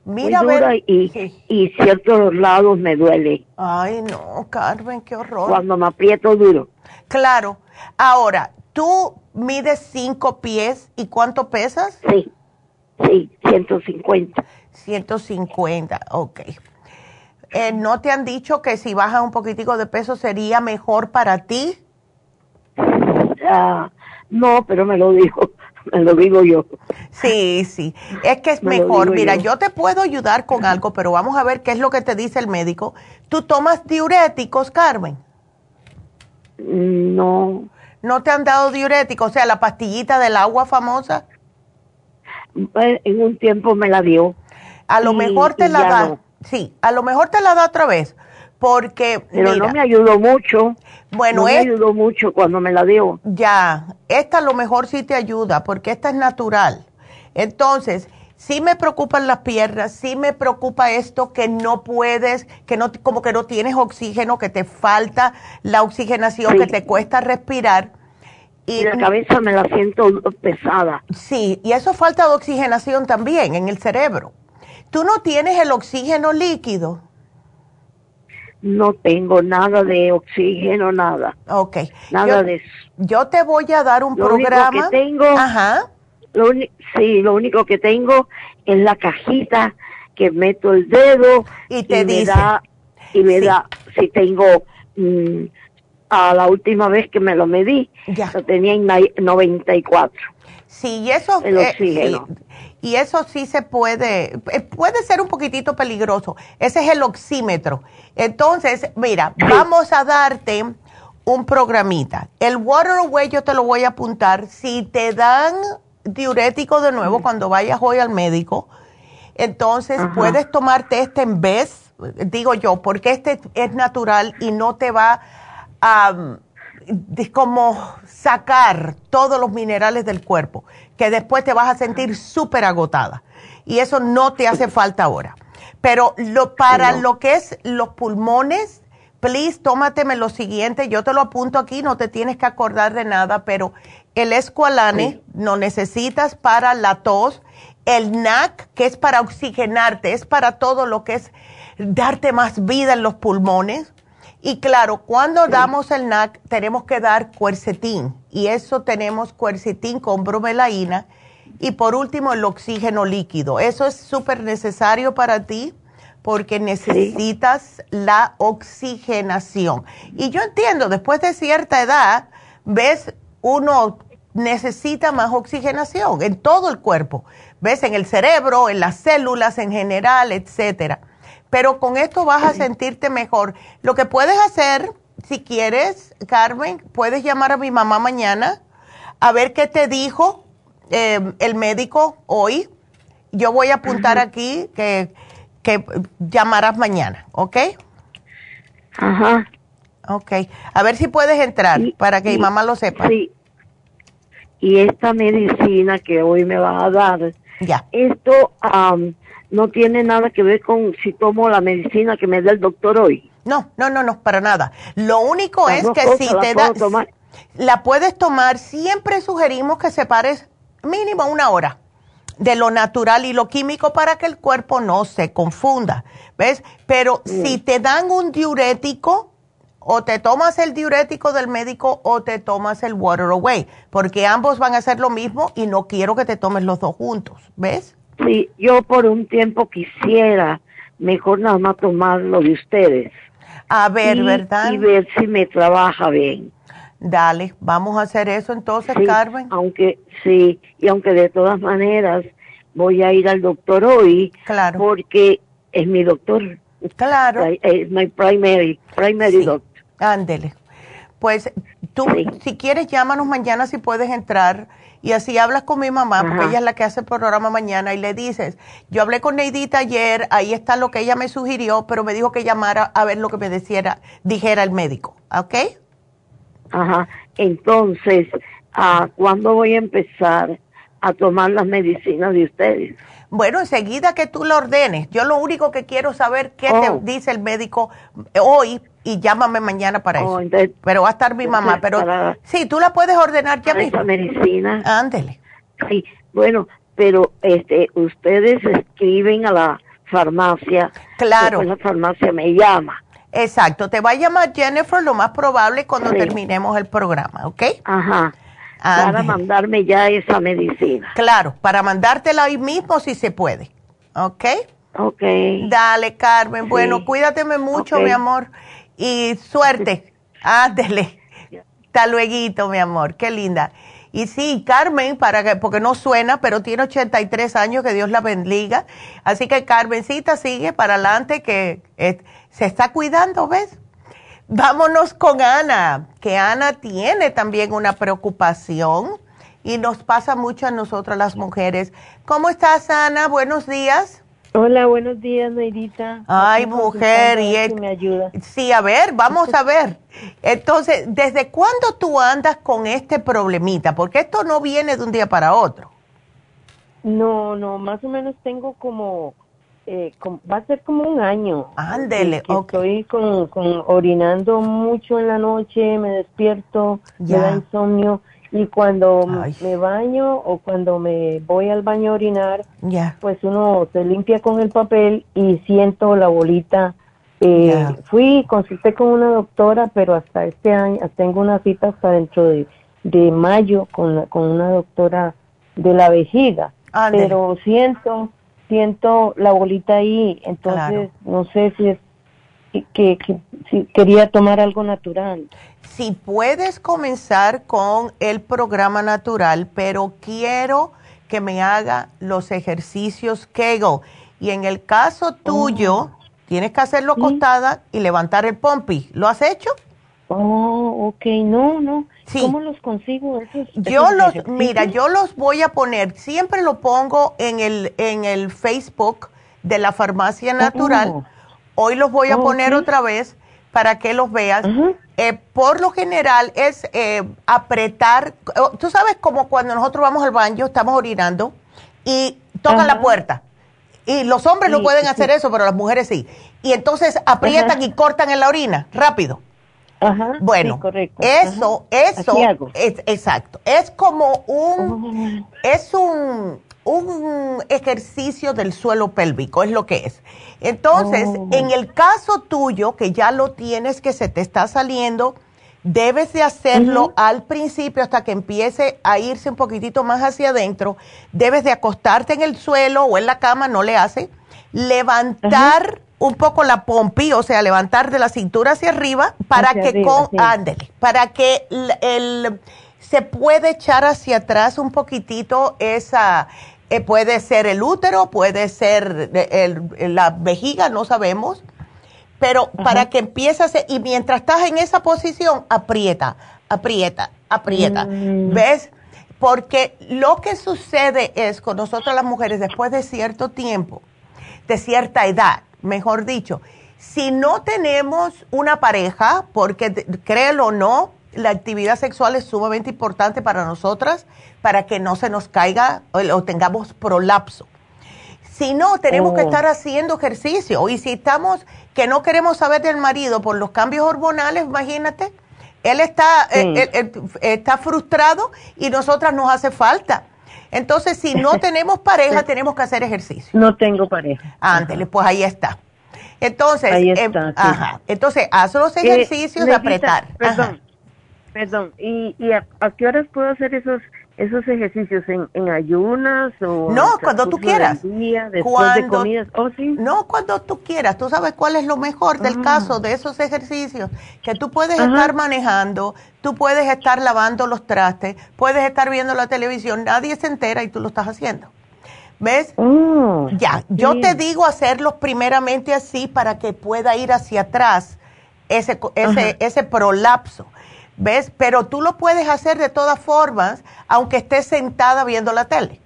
Mira, muy dura y, y ciertos lados me duele. Ay, no, Carmen, qué horror. Cuando me aprieto duro. Claro. Ahora, ¿tú mides cinco pies y cuánto pesas? Sí, sí, 150. 150, ok. Eh, ¿no te han dicho que si bajas un poquitico de peso sería mejor para ti? Ah, no, pero me lo digo, me lo digo yo. Sí, sí, es que es mejor. Mira, yo. te puedo ayudar con algo, pero vamos a ver qué es lo que te dice el médico. ¿Tú tomas diuréticos, Carmen? No. ¿No te han dado diuréticos? O sea, la pastillita del agua famosa. Eh, en un tiempo me la dio. A lo mejor te la da. Sí, a lo mejor te la da otra vez, porque... Pero no me ayudó mucho. Bueno, no me ayudó mucho cuando me la dio. Ya, esta a lo mejor sí te ayuda, porque esta es natural. Entonces, sí me preocupan las piernas, sí me preocupa esto que no puedes, que no, como que no tienes oxígeno, que te falta la oxigenación, que te cuesta respirar. Y, la cabeza me la siento pesada. Sí, y eso falta de oxigenación también en el cerebro. ¿Tú no tienes el oxígeno líquido? No tengo nada de oxígeno, nada. Ok. Nada de eso. Yo te voy a dar un programa. Único que tengo, Ajá. sí, lo único que tengo es la cajita que meto el dedo y te dice. Me da, y me da, si tengo mm, a la última vez que me lo medí, Ya. lo tenía en nai- 94. Sí, y eso, El eh, oxígeno. sí, y eso sí se puede, eh, puede ser un poquitito peligroso. Ese es el oxímetro. Entonces, mira, vamos a darte un programita. El Water Away yo te lo voy a apuntar. Si te dan diurético de nuevo cuando vayas hoy al médico, entonces Ajá. puedes tomarte este en vez, digo yo, porque este es natural y no te va a de como sacar todos los minerales del cuerpo, que después te vas a sentir súper agotada. Y eso no te hace falta ahora. Pero lo, para No. lo que es los pulmones, please, tómateme lo siguiente. Yo te lo apunto aquí, no te tienes que acordar de nada, pero el escualane no necesitas para la tos. El NAC, que es para oxigenarte, es para todo lo que es darte más vida en los pulmones. Y claro, cuando damos el NAC tenemos que dar cuercetín y eso tenemos cuercetín con bromelaína y por último el oxígeno líquido. Eso es súper necesario para ti porque necesitas la oxigenación. Y yo entiendo, después de cierta edad, ves, uno necesita más oxigenación en todo el cuerpo. Ves, en el cerebro, en las células en general, etcétera pero con esto vas a sentirte mejor. Lo que puedes hacer, si quieres, Carmen, puedes llamar a mi mamá mañana a ver qué te dijo eh, el médico hoy. Yo voy a apuntar aquí que, que llamarás mañana, ¿ok? Ajá. Ok. A ver si puedes entrar Y- para que y- mi mamá lo sepa. Sí. Y esta medicina que hoy me va a dar, Ya. esto no tiene nada que ver con si tomo la medicina que me da el doctor hoy. No, no, no, no, para nada. Lo único Las es que si te da, tomar. la puedes tomar, siempre sugerimos que separes mínimo una hora de lo natural y lo químico para que el cuerpo no se confunda, ¿ves? Pero si te dan un diurético, o te tomas el diurético del médico o te tomas el water away, porque ambos van a hacer lo mismo y no quiero que te tomes los dos juntos, ¿ves? Sí, yo por un tiempo quisiera mejor nada más tomar lo de ustedes. A ver, y, ¿verdad? Y ver si me trabaja bien. Dale, vamos a hacer eso entonces, Sí, Carmen. Aunque, sí, y aunque de todas maneras voy a ir al doctor hoy. Claro. Porque es mi doctor. Claro. Es mi primary, primary Sí. doctor. Ándele. Pues tú, si quieres, llámanos mañana si puedes entrar y así hablas con mi mamá, porque Ajá. ella es la que hace el programa mañana, y le dices, yo hablé con Neidita ayer, ahí está lo que ella me sugirió, pero me dijo que llamara a ver lo que me deciera, dijera el médico, ¿ok? Ajá. Entonces, ¿a ¿cuándo voy a empezar a tomar las medicinas de ustedes? Bueno, enseguida que tú lo ordenes, yo lo único que quiero saber qué Oh. te dice el médico hoy y llámame mañana para Oh, eso. entonces- pero va a estar mi mamá, pero para- sí, tú la puedes ordenar ya mismo. esa medicina. Ándele. Sí, bueno, pero este, ustedes escriben a la farmacia. Claro. La farmacia me llama. Exacto, te va a llamar Jennifer lo más probable cuando Sí. terminemos el programa, ¿ok? Ajá. Para mandarme ya esa medicina. Claro, para mandártela hoy mismo si se puede, ¿ok? Ok. Dale, Carmen. Sí. Bueno, cuídateme mucho, mi amor, y suerte. Ándele. Hasta luego, mi amor, qué linda. Y sí, Carmen, para que, porque no suena, pero tiene 83 años, que Dios la bendiga. Así que Carmencita sigue para adelante, que eh, se está cuidando, ¿ves? Vámonos con Ana, que Ana tiene también una preocupación y nos pasa mucho a nosotras las mujeres. ¿Cómo estás, Ana? Buenos días. Hola, buenos días, Neidita. Ay, Aquí mujer, y es- si me ayuda. Sí, a ver, vamos a ver. Entonces, ¿desde cuándo tú andas con este problemita? Porque esto no viene de un día para otro. No, no, más o menos tengo como, eh, como- va a ser como un año. Ándele, que- que ok. Estoy con, con orinando mucho en la noche, me despierto, Ya. me da insomnio y cuando Ay. me baño o cuando me voy al baño a orinar, pues uno se limpia con el papel y siento la bolita. Eh. Fui, consulté con una doctora, pero hasta este año, tengo una cita hasta dentro de, de mayo con, la- con una doctora de la vejiga. Pero siento, siento la bolita ahí, entonces Claro. no sé si es que, si quería tomar algo natural. Si puedes comenzar con el programa natural, pero quiero que me haga los ejercicios Kegel. Y en el caso tuyo, oh. tienes que hacerlo acostada y levantar el pompi. ¿Lo has hecho? Oh, ok, no, no. ¿Cómo los consigo esos? Yo los, mira, yo los voy a poner, siempre lo pongo en el, en el Facebook de la farmacia natural. Oh. Hoy los voy a poner otra vez para que los veas. Eh, por lo general es eh, apretar, tú sabes como cuando nosotros vamos al baño, estamos orinando y tocan la puerta. Y los hombres no pueden hacer eso, pero las mujeres sí. Y entonces aprietan y cortan en la orina, rápido. Ajá, bueno, eso, eso, es, exacto. Es como un, oh. es un, un ejercicio del suelo pélvico, es lo que es. Entonces, oh. en el caso tuyo, que ya lo tienes, que se te está saliendo, debes de hacerlo al principio hasta que empiece a irse un poquitito más hacia adentro. Debes de acostarte en el suelo o en la cama, no le hace. Levantar un poco la pompi, o sea, levantar de la cintura hacia arriba para que con, para que el, se puede echar hacia atrás un poquitito esa, eh, puede ser el útero, puede ser la vejiga, no sabemos, pero para que empieces, y mientras estás en esa posición, aprieta, aprieta, aprieta, mm. ¿ves? Porque lo que sucede es con nosotras las mujeres, después de cierto tiempo, de cierta edad, mejor dicho, si no tenemos una pareja, porque créelo o no, la actividad sexual es sumamente importante para nosotras, para que no se nos caiga o, tengamos prolapso. Si no, tenemos que oh. estar haciendo ejercicio. Y si estamos, que no queremos saber del marido por los cambios hormonales, imagínate, él está, eh, está frustrado y nosotras nos hace falta. Entonces, si no tenemos pareja, tenemos que hacer ejercicio. No tengo pareja. Ándele, pues ahí está. Entonces, em, ajá. Entonces, haz los eh, ejercicios de apretar. Perdón, perdón. ¿Y, y a, qué horas puedo hacer esos esos ejercicios en, en ayunas o no cuando tú quieras. día, después de comidas oh, sí. No cuando tú quieras. Tú sabes cuál es lo mejor del ah. caso de esos ejercicios. Que tú puedes estar manejando tú puedes estar lavando los trastes puedes estar viendo la televisión. Nadie se entera y tú lo estás haciendo. ¿Ves? Oh, ya, yo te digo hacerlos primeramente así para que pueda ir hacia atrás ese, ese, ese prolapso. ¿Ves? Pero tú lo puedes hacer de todas formas, aunque estés sentada viendo la tele.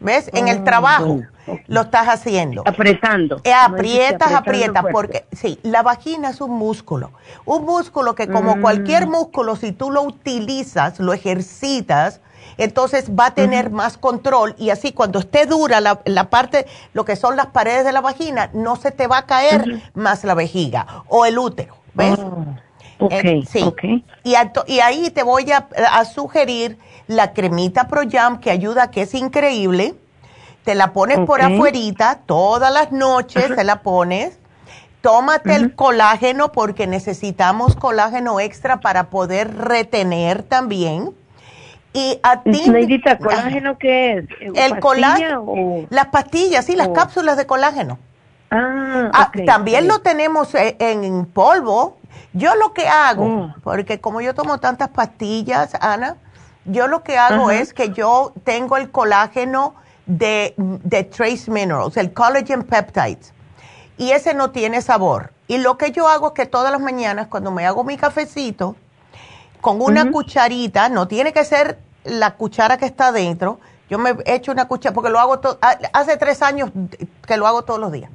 ¿Ves? En el ah, trabajo lo estás haciendo. Apretando. Eh, aprietas, aprietas, porque sí, la vagina es un músculo. Un músculo que como mm. cualquier músculo, si tú lo utilizas, lo ejercitas, entonces va a tener más control y así cuando esté dura la, la, parte, lo que son las paredes de la vagina, no se te va a caer más la vejiga o el útero. ¿Ves? Ah. Okay, eh, sí. Y, y, ahí te voy a, sugerir la cremita Pro Jam que ayuda, que es increíble. Te la pones por afuerita, todas las noches te la pones. Tómate el colágeno porque necesitamos colágeno extra para poder retener también. Y a ti... Neidita, ¿colágeno qué es? El colágeno, las pastillas, sí, las cápsulas de colágeno. Ah, ah también lo tenemos eh, en polvo, yo lo que hago, mm. porque como yo tomo tantas pastillas, Ana, yo lo que hago es que yo tengo el colágeno de, Trace Minerals, el Collagen Peptides, y ese no tiene sabor. Y lo que yo hago es que todas las mañanas, cuando me hago mi cafecito, con una cucharita, no tiene que ser la cuchara que está dentro, yo me echo una cuchara, porque lo hago, hace tres años que lo hago todos los días,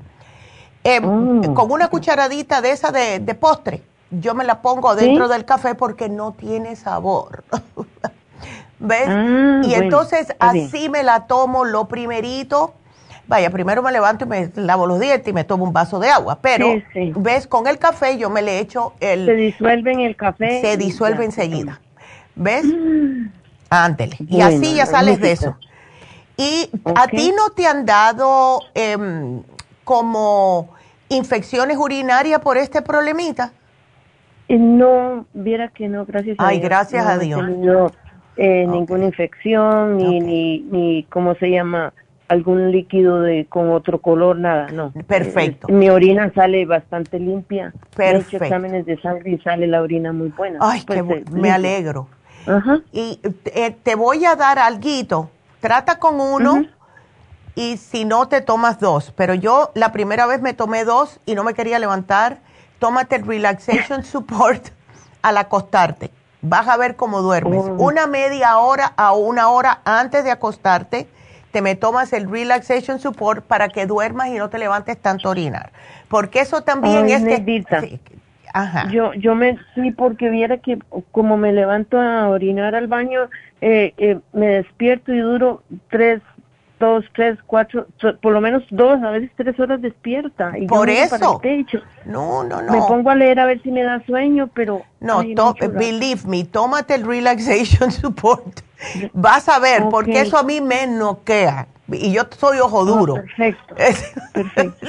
eh, mm. con una cucharadita de esa de postre yo me la pongo dentro del café porque no tiene sabor. ¿Ves? Ah, y entonces así me la tomo lo primerito. Vaya, primero me levanto y me lavo los dientes y me tomo un vaso de agua. Pero, ¿ves? Con el café yo me le echo el... Se disuelve en el café. Se disuelve enseguida. ¿Ves? Mm. Ándele. y así ya sales de eso. ¿Y a ti no te han dado em, como infecciones urinarias por este problemita? No, viera que no, gracias a Dios. Ay, gracias a Dios. Tenido eh, ninguna infección, ni, ni, ni, ¿cómo se llama? algún líquido de con otro color, nada, no. Perfecto. Eh, mi orina sale bastante limpia. Perfecto. He hecho exámenes de sangre y sale la orina muy buena. Ay, Pues, qué eh, me limpia. alegro. Y eh, te voy a dar alguito. Trata con uno y si no te tomas dos. Pero yo la primera vez me tomé dos y no me quería levantar. Tómate el Relaxation Support al acostarte. Vas a ver cómo duermes. Oh. Una media hora a una hora antes de acostarte, te me tomas el Relaxation Support para que duermas y no te levantes tanto a orinar. Porque eso también Ay, es que... Sí, Ajá. Yo, yo me, sí, porque viera que como me levanto a orinar al baño, eh, eh, me despierto y duro tres, dos, tres, cuatro, por lo menos dos, a veces tres horas despierta. Y yo Por para eso. el techo. No, no, no. Me pongo a leer a ver si me da sueño, pero... No, ay, believe me, tómate el relaxation support. Vas a ver, Ok. porque eso a mí me noquea. Y yo soy ojo duro. perfecto. Perfecto.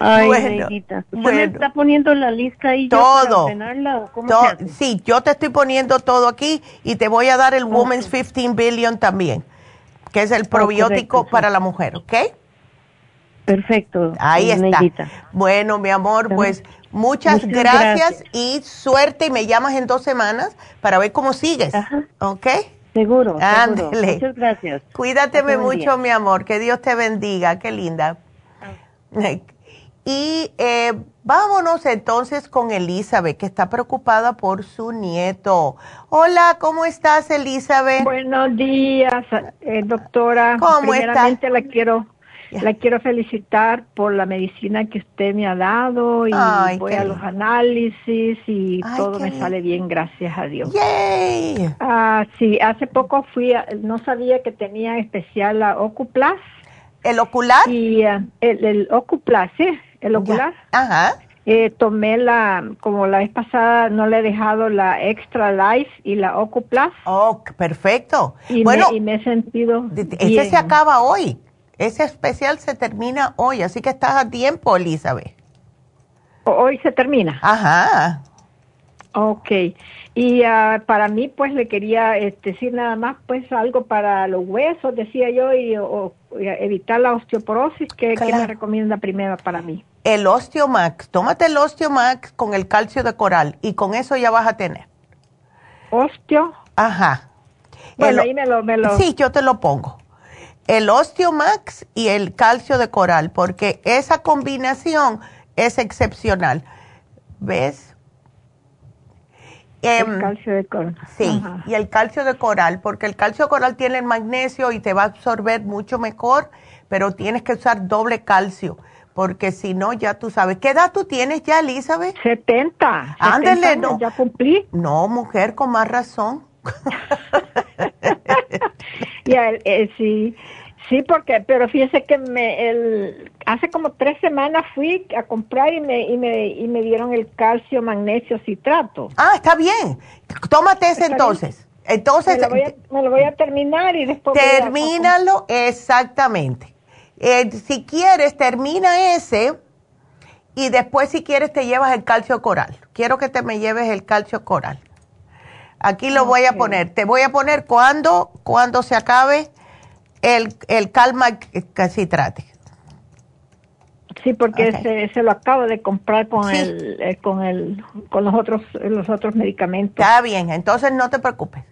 Ay, Bueno. ¿Usted me bueno. está poniendo la lista ahí yo para Todo. ordenarla o cómo To- se hace? sí, yo te estoy poniendo todo aquí y te voy a dar el Women's 15 Billion también, que es el probiótico para la mujer, ¿ok? Perfecto. Ahí está. Bueno, mi amor, pues muchas, Muchas gracias, gracias. y suerte y me llamas en dos semanas para ver cómo sigues, ¿ok? Seguro. Ándele. Muchas gracias. Cuídateme mucho, mi amor. Que Dios te bendiga. Qué linda. Y eh, vámonos entonces con Elizabeth, que está preocupada por su nieto. Hola, ¿cómo estás, Elizabeth? Buenos días, eh, doctora. ¿Cómo Primeramente la quiero la quiero felicitar por la medicina que usted me ha dado y Ay, voy a los análisis y Ay, todo me lindo. sale bien, gracias a Dios. ¡Yay! Ah, sí, hace poco fui, a- no sabía que tenía especial la Ocuplas. ¿El ocular? Y ah, el, el Ocuplas, sí, el ocular. Ajá. Eh, tomé la, como la vez pasada no le he dejado la Extra Life y la Ocuplas. Oh, perfecto. Y, Bueno, me, y me he sentido Ese bien. se acaba hoy. Ese especial se termina hoy, así que estás a tiempo, Elizabeth. Hoy se termina. Ajá. Ok. Y ah, para mí, pues le quería este, decir nada más, pues algo para los huesos, decía yo, y o evitar la osteoporosis. ¿Qué, qué me recomienda primero para mí? El Osteomax, tómate el Osteomax con el calcio de coral y con eso ya vas a tener. ¿Osteo? Ajá. Bueno, El- ahí me lo, me lo- Sí, yo te lo pongo. El Osteomax y el calcio de coral, porque esa combinación es excepcional. ¿Ves? El Em, calcio de coral. Sí, Ajá. y el calcio de coral, porque el calcio de coral tiene el magnesio y te va a absorber mucho mejor, pero tienes que usar doble calcio, porque si no, ya tú sabes. ¿Qué edad tú tienes ya, Elizabeth? 70. Ándele, 70 no. Ya cumplí. No, mujer, con más razón. Ya, el- eh, sí, sí, porque, pero fíjese que me, el, hace como tres semanas fui a comprar y me, y me, y me dieron el calcio magnesio citrato. Ah, está bien. Tómate ese entonces. Entonces, me lo, voy a, me lo voy a terminar y después a- termínalo exactamente. Eh, si quieres, termina ese y después si quieres te llevas el calcio coral. Quiero que te me lleves el calcio coral. Aquí lo voy a poner. Te voy a poner cuando, cuando se acabe el, el calma citrate. Sí, porque se, se lo acabo de comprar con Sí. el, eh, con el, con los otros, los otros medicamentos. Está bien, entonces no te preocupes.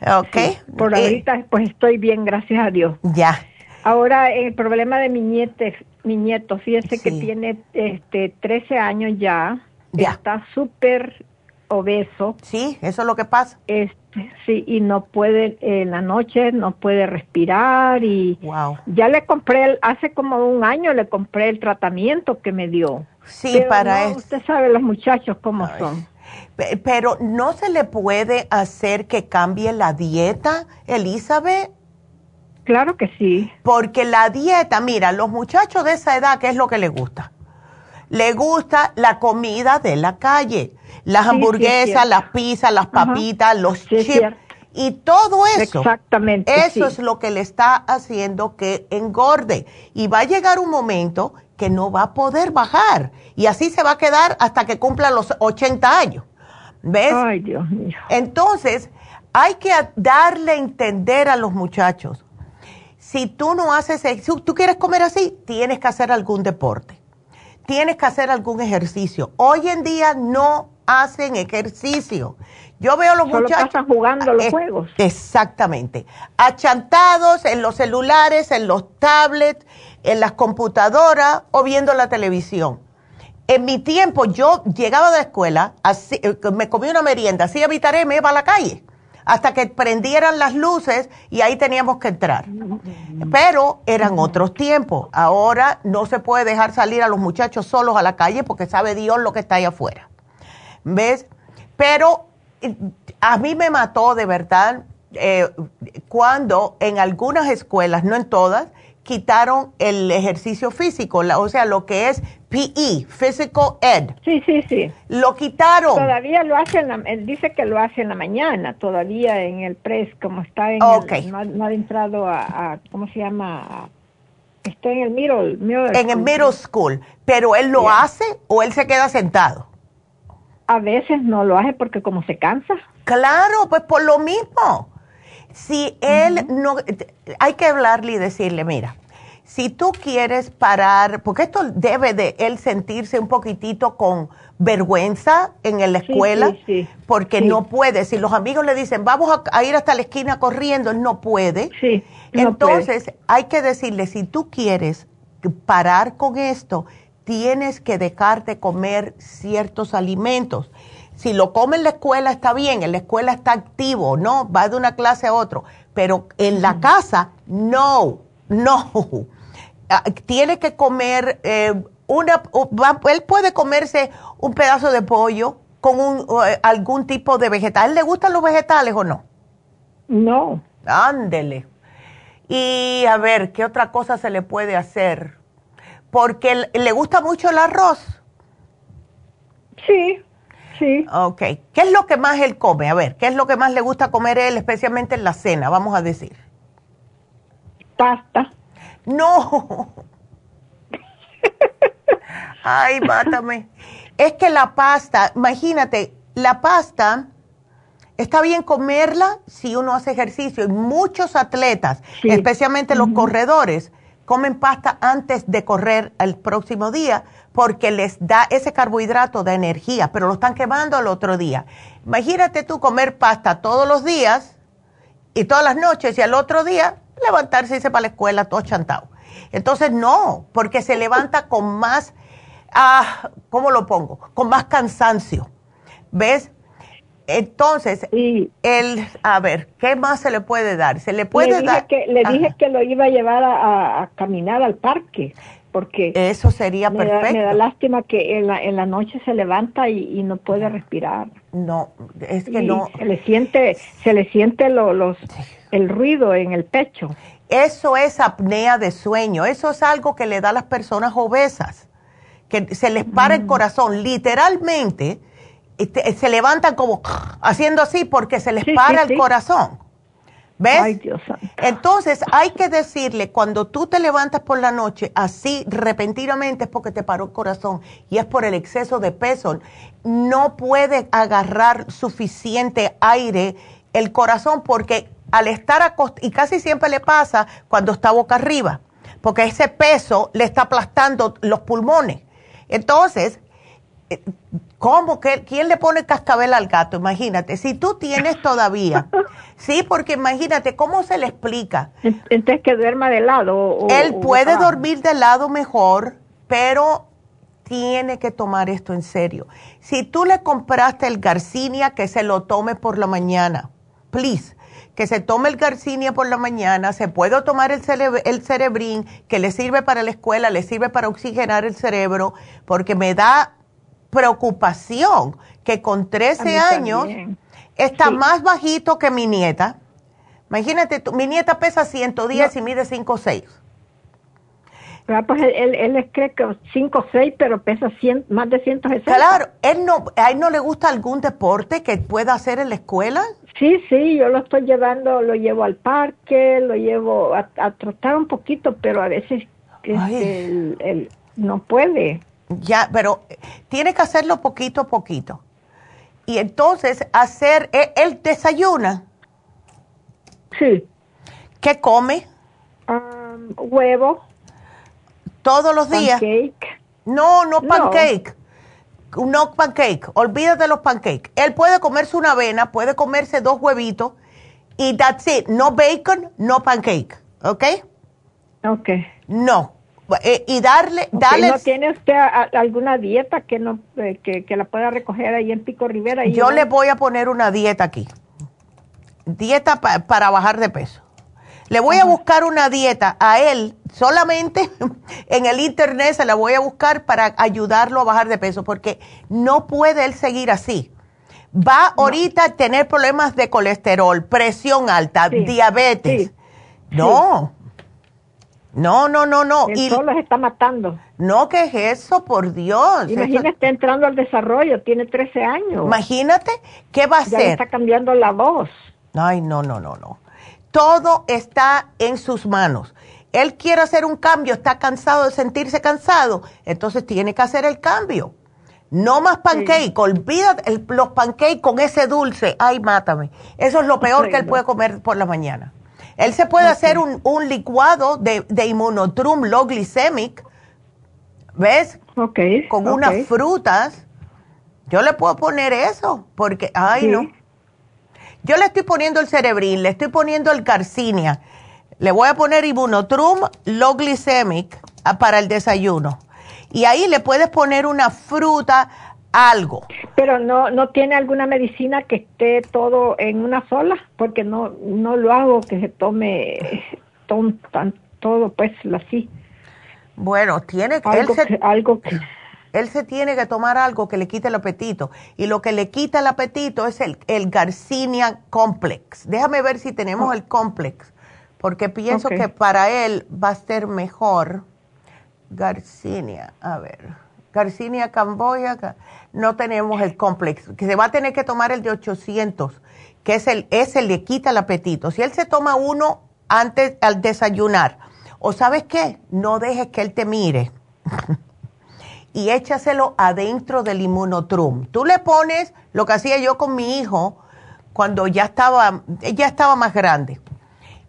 ¿Ok? Sí, por Eh, ahorita, pues estoy bien, gracias a Dios. Ya. Ahora, el problema de mi niete, mi nieto, fíjese que tiene este 13 años ya, Ya. está súper obeso. Sí, eso es lo que pasa. Este, sí, y no puede, en la noche no puede respirar y Wow. ya le compré, el- hace como un año le compré el tratamiento que me dio. Sí, Pero para no, eso. Usted sabe los muchachos cómo son. Pe- Pero no se le puede hacer que cambie la dieta, Elizabeth. Claro que sí. Porque la dieta, mira, los muchachos de esa edad, ¿qué es lo que les gusta? Le gusta la comida de la calle, las sí, hamburguesas, las pizzas, las Ajá. papitas, los chips y todo eso. Exactamente, Eso sí. es lo que le está haciendo que engorde. Y va a llegar un momento que no va a poder bajar. Y así se va a quedar hasta que cumpla los 80 años. ¿Ves? Ay, Dios mío. Entonces, hay que darle a entender a los muchachos, Si tú no haces, si tú quieres comer así, tienes que hacer algún deporte. Tienes que hacer algún ejercicio. Hoy en día no hacen ejercicio. Yo veo a los Solo muchachos pasan jugando los eh, juegos. Exactamente. Achantados en los celulares, en los tablets, en las computadoras o viendo la televisión. En mi tiempo yo llegaba de la escuela, así, eh, me comía una merienda, así evitaré, me iba a la calle hasta que prendieran las luces y ahí teníamos que entrar. Pero eran otros tiempos. Ahora no se puede dejar salir a los muchachos solos a la calle porque sabe Dios lo que está ahí afuera. ¿Ves? Pero eh, a mí me mató de verdad eh, cuando en algunas escuelas, no en todas, quitaron el ejercicio físico, la- o sea, lo que es PE, Physical Ed. Sí, sí, sí. Lo quitaron. Todavía lo hace, en la- él dice que lo hace en la mañana, todavía en el press, como está en Ok. el, no, ha- no ha entrado a, a- ¿cómo se llama? Está en el middle, middle En el middle school. Pero él lo Yeah. hace o él se queda sentado. A veces no lo hace porque como se cansa. Claro, pues por lo mismo. Si él no, hay que hablarle y decirle, mira, si tú quieres parar, porque esto debe de él sentirse un poquitito con vergüenza en la escuela, sí, sí. porque no puede. Si los amigos le dicen, vamos a, a ir hasta la esquina corriendo, él no puede. No Entonces, hay que decirle, si tú quieres parar con esto, tienes que dejar de comer ciertos alimentos. Si lo come en la escuela está bien, en la escuela está activo, ¿no? Va de una clase a otro. Pero en la casa, no, no. Ah, Tiene que comer eh, una, él puede comerse un pedazo de pollo con un, eh, algún tipo de vegetal. ¿A él le gustan los vegetales o no? No. Ándele. Y a ver, ¿qué otra cosa se le puede hacer? Porque le gusta mucho el arroz. Sí, sí. Ok. ¿Qué es lo que más él come? A ver, ¿qué es lo que más le gusta comer él, especialmente en la cena, vamos a decir? Pasta. No. Ay, mátame. Es que la pasta, imagínate, la pasta está bien comerla si uno hace ejercicio. Y muchos atletas, Sí. especialmente los corredores, comen pasta antes de correr el próximo día porque les da ese carbohidrato de energía, pero lo están quemando al otro día. Imagínate tú comer pasta todos los días y todas las noches y al otro día levantarse y irse para la escuela todo chantado. Entonces no, porque se levanta con más, ah, ¿cómo lo pongo? Con más cansancio. ¿Ves? Entonces, el, a ver, ¿qué más se le puede dar? Se le puede le dije dar. que le dije que lo iba a llevar a, caminar al parque porque eso sería me da, me perfecto. da lástima que en la, en la noche se levanta y, y no puede respirar No, es que Y no. se le siente se le siente lo- los el ruido en el pecho Eso es apnea de sueño. Eso es algo que le da a las personas obesas, que se les para Mm. el corazón. Literalmente, se levantan como haciendo así porque se les Sí, para sí, el sí. corazón. ¿Ves? Ay, Dios santo. Entonces, hay que decirle, cuando tú te levantas por la noche así repentinamente es porque te paró el corazón y es por el exceso de peso. No puede agarrar suficiente aire el corazón porque al estar acostado, y casi siempre le pasa cuando está boca arriba, porque ese peso le está aplastando los pulmones. Entonces, eh, ¿Cómo? que ¿Quién le pone cascabel al gato? Imagínate, si tú tienes todavía, sí, porque imagínate, ¿cómo se le explica? entonces que duerma de lado o- Él o puede dormir de lado mejor, pero tiene que tomar esto en serio. Si tú le compraste el Garcinia, que se lo tome por la mañana, please. Que se tome el Garcinia por la mañana, se puede tomar el, cere- el cerebrín, que le sirve para la escuela, le sirve para oxigenar el cerebro, porque me da preocupación que con 13 A mí años también. está más bajito que mi nieta. Imagínate, tú, mi nieta pesa 110 y mide 5 6. Ah, pues él, él, él es, cree que 5 o 6, pero pesa 100, más de 160. Claro, él no, ¿a él no le gusta algún deporte que pueda hacer en la escuela? Sí, sí, yo lo estoy llevando, lo llevo al parque, lo llevo a, a trotar un poquito, pero a veces este, él, él no puede. Ya, pero eh, tiene que hacerlo poquito a poquito. Y entonces hacer, él, él desayuna. Sí. ¿Qué come? Huevo. Todos los días. Pancake. No, no pancake. No. pancake. Olvídate de los pancakes. Él puede comerse una avena, puede comerse dos huevitos y that's it. No bacon, no pancake. ¿Ok? Ok. No. Eh, y darle, darle. ¿No tiene usted alguna dieta que no eh, que, la pueda recoger ahí en Pico Rivera? Yo le voy a poner una dieta aquí. Dieta para bajar de peso. Le voy a buscar una dieta a él, solamente en el internet se la voy a buscar para ayudarlo a bajar de peso, porque no puede él seguir así. Va ahorita a tener problemas de colesterol, presión alta, diabetes. No. No, no, no, no. y solo se está matando. No, ¿qué es eso? Por Dios. Imagínate entrando al desarrollo, tiene 13 años. Imagínate, ¿qué va a ya hacer? está cambiando la voz. Ay, no, no, no, no. Todo está en sus manos. Él quiere hacer un cambio, está cansado de sentirse cansado, entonces tiene que hacer el cambio. No más pancake, olvídate los pancakes con ese dulce. Ay, mátame. Eso es lo peor que él puede comer por la mañana. Él se puede hacer un, licuado de, de inmunotrum low glycemic, ¿ves? Ok. Con unas frutas. Yo le puedo poner eso, porque, ay, no. Yo le estoy poniendo el cerebrín, le estoy poniendo el carcinia, le voy a poner Immunotrum low glycemic ah, para el desayuno. Y ahí le puedes poner una fruta, algo. Pero no, no tiene alguna medicina que esté todo en una sola, porque no, no lo hago que se tome todo pues así. Bueno, tiene algo, que, algo que él se tiene que tomar algo que le quite el apetito. Y lo que le quita el apetito es el, el Garcinia Complex. Déjame ver si tenemos el Complex, porque pienso que para él va a ser mejor. Garcinia, a ver. Garcinia Camboya, no tenemos el Complex, que se va a tener que tomar el de 800, que es el, ese le quita el apetito. Si él se toma uno antes al desayunar, o sabes qué, no dejes que él te mire. y échaselo adentro del inmunotrum. Tú le pones lo que hacía yo con mi hijo cuando ya estaba, ya estaba más grande.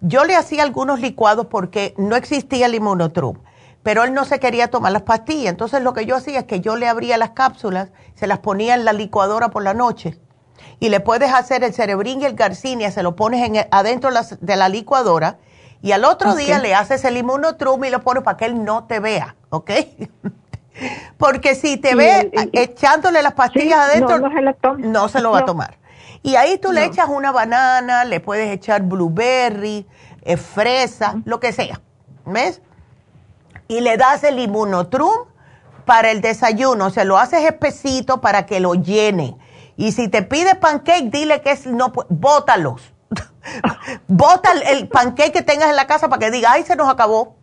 Yo le hacía algunos licuados porque no existía el inmunotrum, pero él no se quería tomar las pastillas. Entonces lo que yo hacía es que yo le abría las cápsulas, se las ponía en la licuadora por la noche y le puedes hacer el cerebrín y el garcinia, se lo pones en adentro de la licuadora y al otro día le haces el inmunotrum y lo pones para que él no te vea, ¿ok? Porque si te ve echándole las pastillas adentro, no, se, lo va a tomar. Y ahí tú le echas una banana, le puedes echar blueberry, eh, fresa, lo que sea. ¿Ves? Y le das el inmunotrum para el desayuno. Se lo haces espesito para que lo llene. Y si te pide pancake, dile que es, no, bótalos. Bota el pancake que tengas en la casa para que diga, ay, se nos acabó.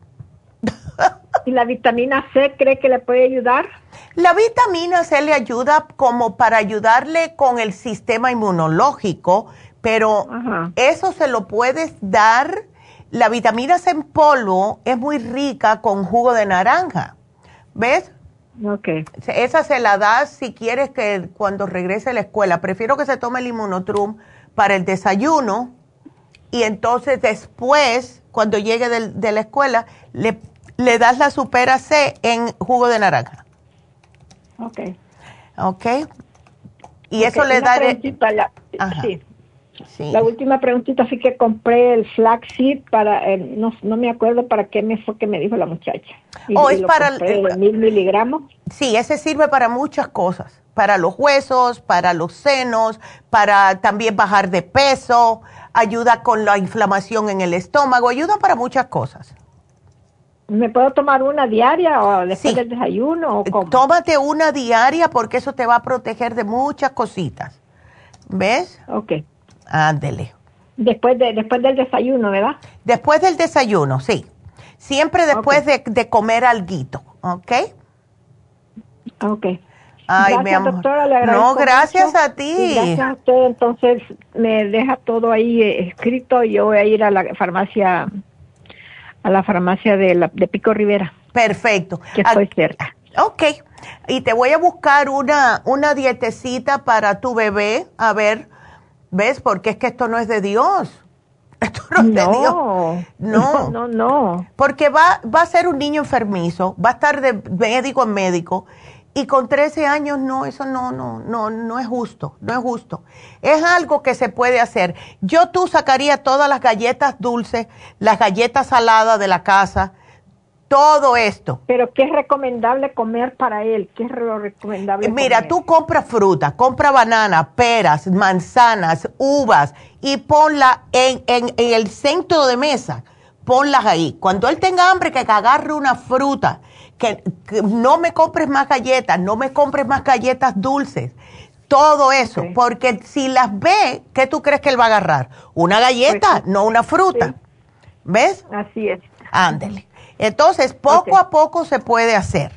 ¿Y la vitamina C cree que le puede ayudar? La vitamina C le ayuda como para ayudarle con el sistema inmunológico, pero eso se lo puedes dar. La vitamina C en polvo es muy rica con jugo de naranja. ¿Ves? Ok. Esa se la das si quieres que cuando regrese a la escuela. Prefiero que se tome el inmunotrum para el desayuno y entonces después, cuando llegue de la escuela, le le das la supera C en jugo de naranja. Ok. Ok. Y eso le da... La, sí. Sí. La última preguntita, sí que compré el flaxseed para, eh, no, no me acuerdo para qué me fue que me dijo la muchacha. Y, oh, es para... el mil miligramos. Sí, ese sirve para muchas cosas. Para los huesos, para los senos, para también bajar de peso, ayuda con la inflamación en el estómago, ayuda para muchas cosas. ¿Me puedo tomar una diaria o después del desayuno? O cómo? Tómate una diaria porque eso te va a proteger de muchas cositas. ¿Ves? Ok. Ándele. Después, de, después del desayuno, ¿verdad? Después del desayuno, sí. Siempre después de, comer alguito, ¿ok? Ok. Ay, mi amor. no, gracias a ti. gracias a usted, entonces me deja todo ahí escrito y yo voy a ir a la farmacia a la farmacia de, la, de Pico Rivera. Perfecto. Que estoy cerca. Ok. Y te voy a buscar una, una dietecita para tu bebé. A ver, ¿ves? Porque es que esto no es de Dios. no, no, no, no, Porque va, va a ser un niño enfermizo, va a estar de médico en médico y con 13 años no, eso no, no, no, no es justo, no es justo. Es algo que se puede hacer. Yo tú sacaría todas las galletas dulces, las galletas saladas de la casa, todo esto. Pero ¿qué es recomendable comer para él? ¿Qué es lo recomendable? Mira, tú compra fruta, compra banana, peras, manzanas, uvas y ponla en, en, en el centro de mesa. Ponlas ahí. Cuando él tenga hambre, que agarre una fruta que, no me compres más galletas, no me compres más galletas dulces, todo eso, porque si las ve, ¿qué tú crees que él va a agarrar? Una galleta, pues no una fruta. ¿Ves? Así es. Ándele. Entonces, poco a poco se puede hacer.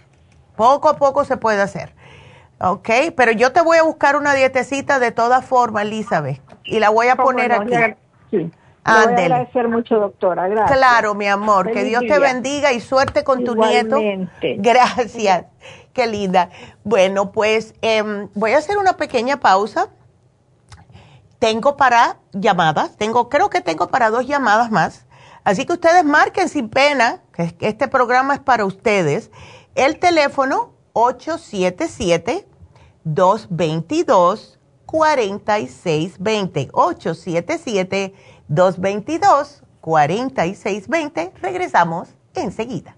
Poco a poco se puede hacer. ¿Ok? Pero yo te voy a buscar una dietecita de todas formas, Elizabeth, y la voy a poner aquí. sí. Voy a agradecer mucho, doctora. Gracias. Claro, mi amor. que Dios te bendiga y suerte con tu nieto. Gracias. Qué linda. Bueno, pues em, voy a hacer una pequeña pausa. Tengo para llamadas. Tengo, creo que tengo para dos llamadas más. Así que ustedes marquen sin pena, que este programa es para ustedes. El teléfono 877 222 4620 877 222-4620. Regresamos enseguida.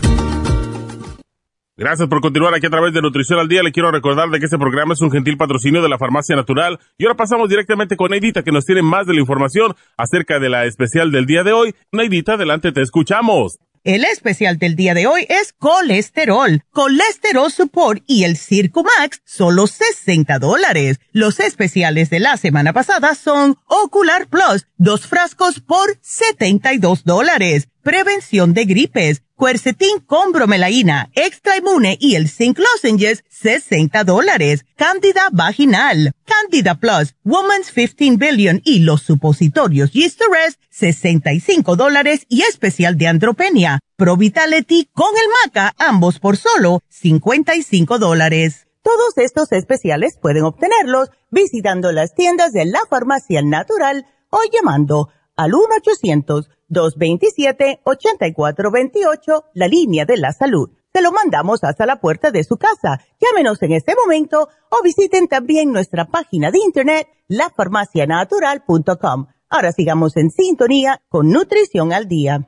Gracias por continuar aquí a través de Nutrición al Día. Le quiero recordar de que este programa es un gentil patrocinio de la Farmacia Natural. Y ahora pasamos directamente con Neidita, que nos tiene más de la información acerca de la especial del día de hoy. Neidita, adelante, te escuchamos. El especial del día de hoy es colesterol, colesterol support y el Circumax, solo 60 dólares. Los especiales de la semana pasada son Ocular Plus, dos frascos por 72 dólares. Prevención de gripes, Quercetin con bromelaína, extra inmune y el zinc lozenges, 60 dólares. Cándida vaginal, Candida Plus, Woman's 15 Billion y los supositorios Rest, 65 dólares y especial de andropenia. Pro Vitality con el maca, ambos por solo 55 dólares. Todos estos especiales pueden obtenerlos visitando las tiendas de la farmacia natural o llamando al 1 800 227-8428, la línea de la salud. Se lo mandamos hasta la puerta de su casa. Llámenos en este momento o visiten también nuestra página de internet, lafarmacianatural.com. Ahora sigamos en sintonía con Nutrición al Día.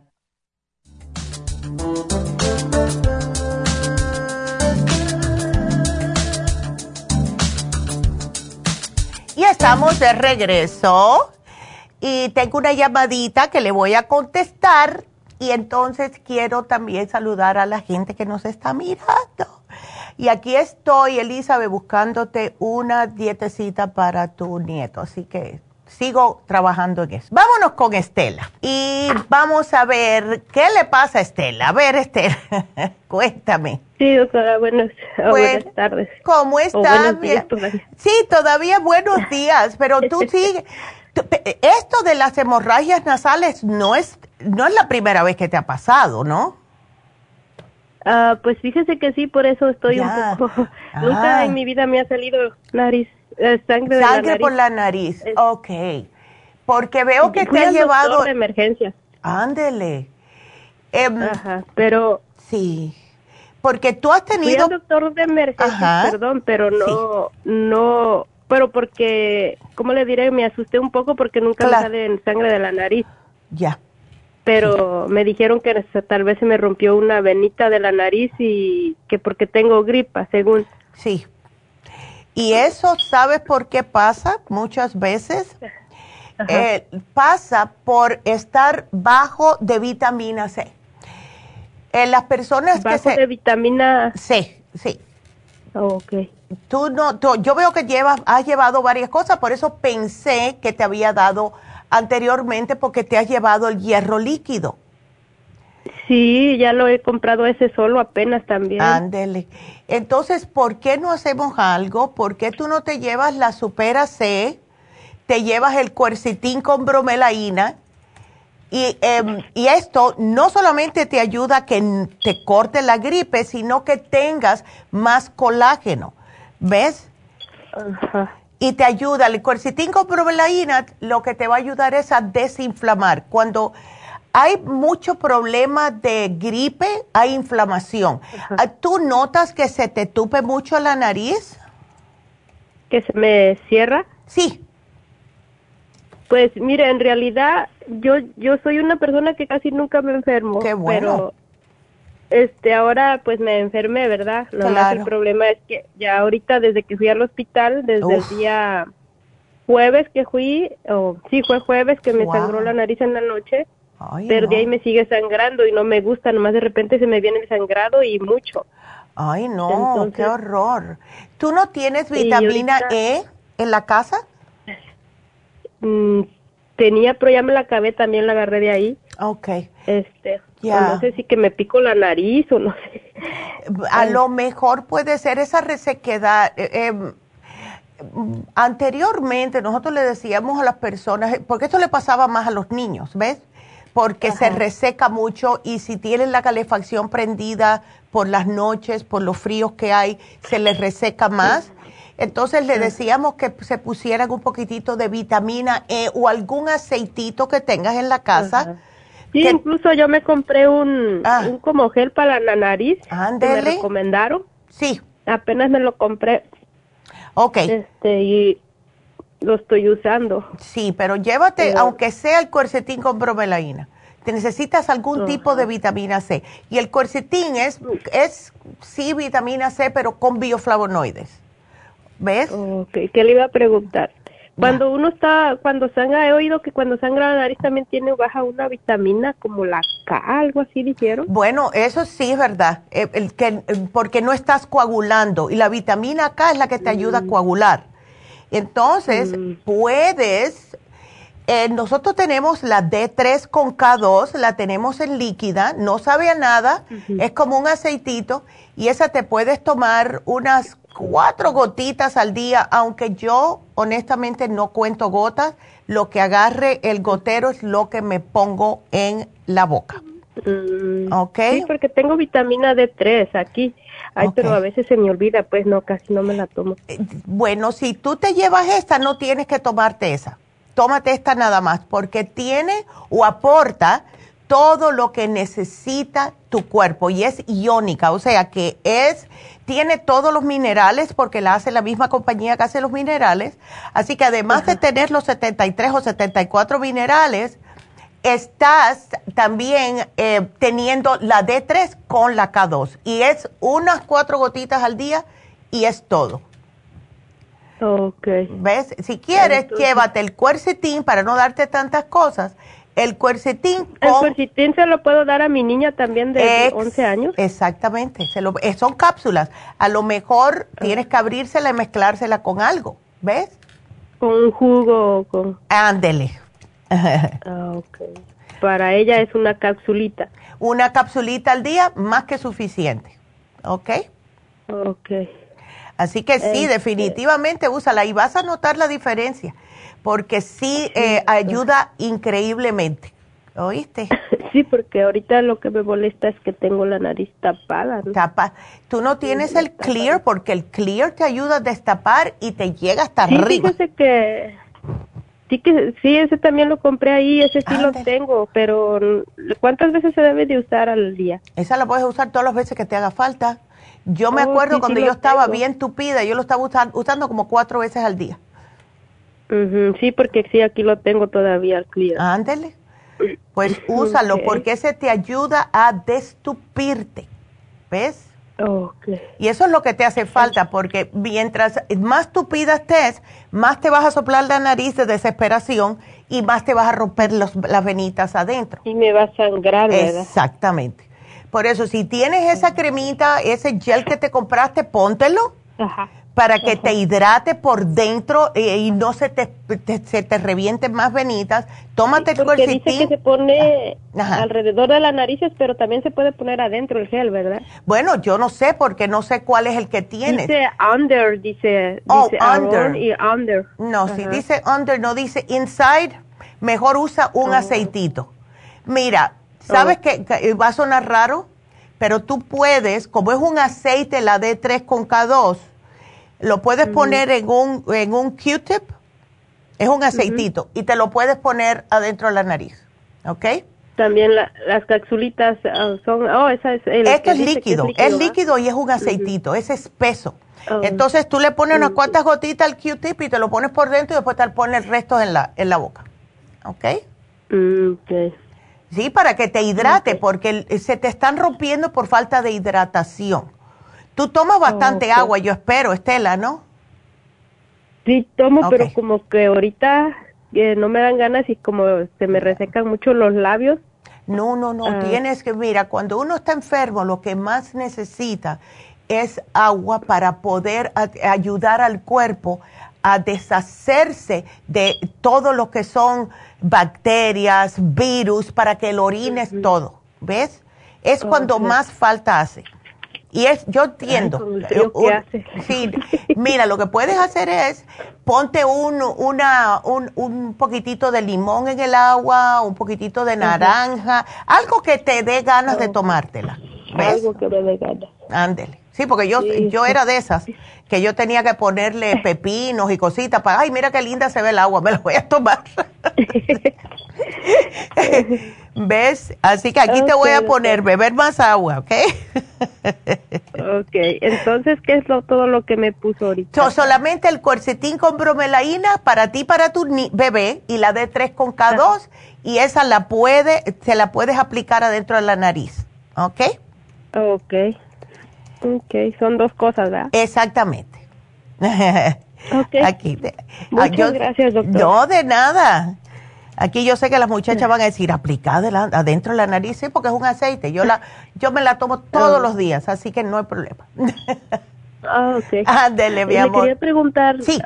Y estamos de regreso y tengo una llamadita que le voy a contestar y entonces quiero también saludar a la gente que nos está mirando. Y aquí estoy, Elizabeth, buscándote una dietecita para tu nieto. Así que sigo trabajando en eso. Vámonos con Estela y vamos a ver qué le pasa a Estela. A ver, Estela, cuéntame. Sí, doctora, buenas, buenas tardes. ¿Cómo estás? Sí, todavía buenos días, pero tú sigues esto de las hemorragias nasales no es, no es la primera vez que te ha pasado, ¿no? Ah, pues fíjese que sí, por eso estoy un poco... Nunca ah. en mi vida me ha salido nariz, eh, sangre, de la nariz. por la nariz, ok. Porque veo que te ha llevado... de emergencia. Ándele. Em, Ajá, pero... Sí. Porque tú has tenido... Fui al doctor de emergencia, perdón, pero no, no, pero porque, ¿cómo le diré? Me asusté un poco porque nunca me sale sangre de la nariz. Ya. Pero me dijeron que tal vez se me rompió una venita de la nariz y que porque tengo gripa, según. Sí. Y eso, ¿sabes por qué pasa muchas veces? Eh, pasa por estar bajo de vitamina C. En las personas que se... de vitamina C, sí. Oh, ok. Tú no, yo veo que llevas, has llevado varias cosas, por eso pensé que te había dado anteriormente porque te has llevado el hierro líquido. Sí, ya lo he comprado ese solo apenas también. Ándele. Entonces, ¿por qué no hacemos algo? ¿Por qué tú no te llevas la Supera C, te llevas el cuercitín con bromelaína y, em, y, esto no solamente te ayuda a que te corte la gripe, sino que tengas más colágeno. ¿Ves? Y te ayuda. El cuercitín con lo que te va a ayudar es a desinflamar. Cuando hay mucho problema de gripe, hay inflamación. Ah, ¿Tú notas que se te tupe mucho la nariz? ¿Que se me cierra? Sí. Pues mire, en realidad yo yo soy una persona que casi nunca me enfermo. Qué bueno. Pero este ahora pues me enfermé, ¿verdad? Lo más el problema es que ya ahorita desde que fui al hospital, desde el día jueves que fui, o sí fue jueves que me sangró la nariz en la noche, Ay, pero de ahí me sigue sangrando y no me gusta, nomás de repente se me viene el sangrado y mucho. Ay, no, qué horror. ¿Tú no tienes vitamina E en la casa? Mm, tenía, pero ya me la acabé, también la agarré de ahí. Ok. Este, no sé si que me pico la nariz o no sé. A lo mejor puede ser esa resequedad. Eh, em, anteriormente nosotros le decíamos a las personas, porque esto le pasaba más a los niños, ¿ves? Porque se reseca mucho y si tienen la calefacción prendida por las noches, por los fríos que hay, se les reseca más. Entonces le decíamos que se pusieran un poquitito de vitamina E o algún aceitito que tengas en la casa. Sí, incluso yo me compré un, ah. un como gel para la nariz que me recomendaron. Sí. Apenas me lo compré. Ok. Este, y lo estoy usando. Sí, pero llévate, aunque sea el cuercetín con bromelaína. Te necesitas algún tipo de vitamina C. Y el cuercetín es, es, sí, vitamina C, pero con bioflavonoides. ¿Ves? Ok, ¿qué le iba a preguntar? Cuando uno está, cuando sangra, he oído que cuando sangra la nariz también tiene baja una vitamina como la K, algo así dijeron. Bueno, eso sí es verdad, eh, el, que, eh, porque no estás coagulando y la vitamina K es la que te ayuda a mm. coagular. Entonces, mm. puedes, eh, nosotros tenemos la D3 con K2, la tenemos en líquida, no sabe a nada, es como un aceitito y esa te puedes tomar unas cuatro gotitas al día, aunque yo honestamente no cuento gotas, lo que agarre el gotero es lo que me pongo en la boca. Mm, ¿Ok? Sí, porque tengo vitamina D3 aquí. Ay, pero a veces se me olvida, pues no, casi no me la tomo. Eh, bueno, si tú te llevas esta, no tienes que tomarte esa. Tómate esta nada más, porque tiene o aporta todo lo que necesita tu cuerpo y es iónica, o sea que es tiene todos los minerales porque la hace la misma compañía que hace los minerales. Así que además de tener los 73 o 74 minerales, estás también eh, teniendo la D3 con la K2. Y es unas cuatro gotitas al día y es todo. Ok. ¿Ves? Si quieres, llévate el cuercetín para no darte tantas cosas el cuercetín. ¿El cuercetín se lo puedo dar a mi niña también de 11 años? Exactamente. Se lo, eh, son cápsulas. A lo mejor ah. tienes que abrírsela y mezclársela con algo. ¿Ves? Con un jugo con... Ándele. ah, ok. Para ella es una capsulita. Una capsulita al día, más que suficiente. ¿Ok? Ok. Así que sí, este definitivamente úsala y vas a notar la diferencia porque sí eh, ayuda increíblemente. ¿Oíste? Sí, porque ahorita lo que me molesta es que tengo la nariz tapada. Tapa. Tú no tienes el clear porque el clear te ayuda a destapar y te llega hasta sí, arriba. Fíjese que sí que sí ese también lo compré ahí, ese sí lo tengo, pero ¿cuántas veces se debe de usar al día? Esa la puedes usar todas las veces que te haga falta. Yo me Oh, acuerdo sí, cuando sí yo estaba tengo. bien tupida, yo lo estaba usa- usando como cuatro veces al día. Sí, porque sí aquí lo tengo todavía al clear. Ándele. Pues úsalo porque ese te ayuda a destupirte. ¿Ves? Okay. Y eso es lo que te hace falta, porque mientras más tupida estés, más te vas a soplar la nariz de desesperación y más te vas a romper los- las venitas adentro. Y me va a sangrar, ¿verdad? Exactamente. Por eso, si tienes esa cremita, ese gel que te compraste, póntelo Ajá. Para que te hidrate por dentro eh, y no se te, te- se te revienten más venitas. Tómate el Porque dice que se pone Ajá. alrededor de las narices, pero también se puede poner adentro el gel, ¿verdad? Bueno, yo no sé porque no sé cuál es el que tienes. Dice under, dice, Oh, dice under. y under. No, si dice under, no dice inside, mejor usa un Oh. aceitito. Mira, ¿sabes que que va a sonar raro? Pero tú puedes, como es un aceite, la D3 con K2, lo puedes poner en un, en un Q-tip, es un aceitito, y te lo puedes poner adentro de la nariz, ¿ok? También la- las capsulitas ah, son, oh, esa es el es líquido, es líquido y es un aceitito, es espeso. Oh. Entonces tú le pones unas cuantas gotitas al Q-tip y te lo pones por dentro y después te pones el resto en la, en la boca. ¿Ok? Mm, ok. Sí, para que te hidrate, porque se te están rompiendo por falta de hidratación. Tú tomas bastante agua, yo espero, Estela, ¿no? Sí, tomo, pero como que ahorita eh, no me dan ganas y como se me resecan mucho los labios. No, no, no, Ah. tienes que, mira, cuando uno está enfermo, lo que más necesita es agua para poder a- ayudar al cuerpo a deshacerse de todo lo que son bacterias, virus, para que lo orines todo, ¿ves? Es cuando más falta hace. Y es, yo entiendo. frío eh, un- hace. Sí, mira, lo que puedes hacer es ponte un, una, un, un poquitito de limón en el agua, un poquitito de naranja, algo que te dé ganas de tomártela. ¿Ves? Algo que me dé ganas. Ándele. Sí, porque yo, yo era de esas, que yo tenía que ponerle pepinos y cositas para, ay, mira qué linda se ve el agua, me la voy a tomar. ¿Ves? Así que aquí te voy a poner beber más agua, ¿ok? Ok, entonces, ¿qué es lo, todo lo que me puso ahorita? So, solamente el cuercetín con bromelaína para ti, para tu ni- bebé, y la de 3 con K2, y esa la puede, se la puedes aplicar adentro de la nariz, ¿ok? Ok. Ok, son dos cosas, ¿verdad? Exactamente. Ok. Aquí. te- Muchas gracias, doctor. No, de nada. Aquí yo sé que las muchachas van a decir, aplicada adentro de la nariz, sí, porque es un aceite. Yo la, yo me la tomo todos Oh. los días, así que no hay problema. Ah, ok. Ándele, mi amor. Le quería preguntar, sí.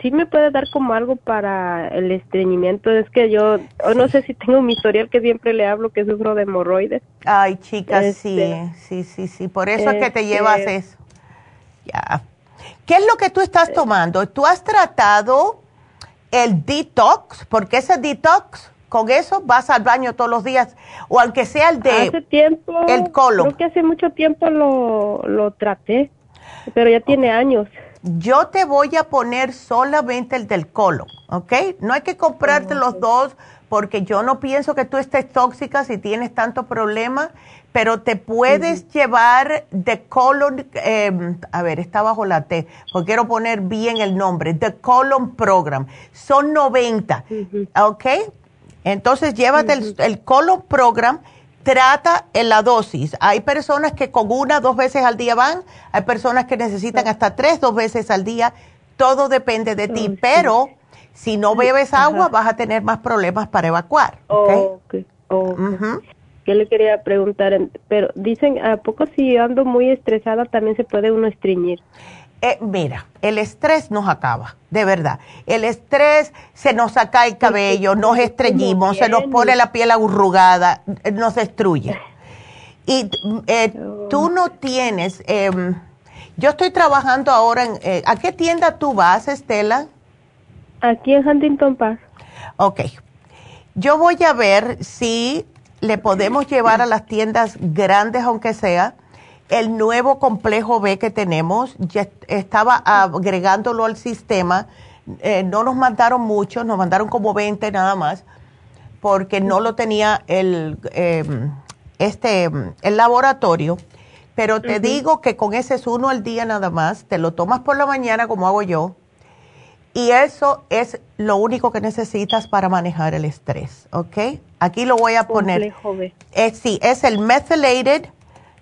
¿sí me puede dar como algo para el estreñimiento? Es que yo, no sé si tengo mi historial que siempre le hablo que sufro de hemorroides. Ay, chicas, Este, sí, sí, sí, sí. Por eso es que te este- llevas eso. Ya. ¿Qué es lo que tú estás tomando? ¿Tú has tratado el detox? Porque ese detox, con eso vas al baño todos los días. O aunque sea el de... hace tiempo, el colon. creo que hace mucho tiempo lo, lo traté, pero ya tiene años. Yo te voy a poner solamente el del colon, ¿ok? No hay que comprarte los dos porque yo no pienso que tú estés tóxica si tienes tanto problema, pero te puedes llevar de colon, eh, a ver, está bajo la T, porque quiero poner bien el nombre, The Colon Program. Son 90, ¿ok? Entonces llévate el, el colon program, trata en la dosis. Hay personas que con una, dos veces al día van, hay personas que necesitan hasta tres, dos veces al día. Todo depende de ti, pero si no bebes agua vas a tener más problemas para evacuar. ¿ok? Ok, ok. Yo le quería preguntar, pero dicen, ¿a poco si ando muy estresada también se puede uno estreñir? Eh, mira, el estrés nos acaba, de verdad. El estrés se nos saca el cabello, nos estreñimos, se nos pone la piel arrugada, eh, nos destruye. Y eh, tú no tienes, em, yo estoy trabajando ahora en, eh, ¿a qué tienda tú vas, Estela? Aquí en Huntington Park. Ok. Yo voy a ver si le podemos llevar a las tiendas grandes, aunque sea, el nuevo complejo B que tenemos. Ya estaba agregándolo al sistema. Eh, no nos mandaron muchos, nos mandaron como 20 nada más, porque no lo tenía el, em, este, el laboratorio. Pero te digo que con ese es uno al día nada más, te lo tomas por la mañana como hago yo, y eso es lo único que necesitas para manejar el estrés, ¿ok? Aquí lo voy a poner. Eh, sí, es el methylated,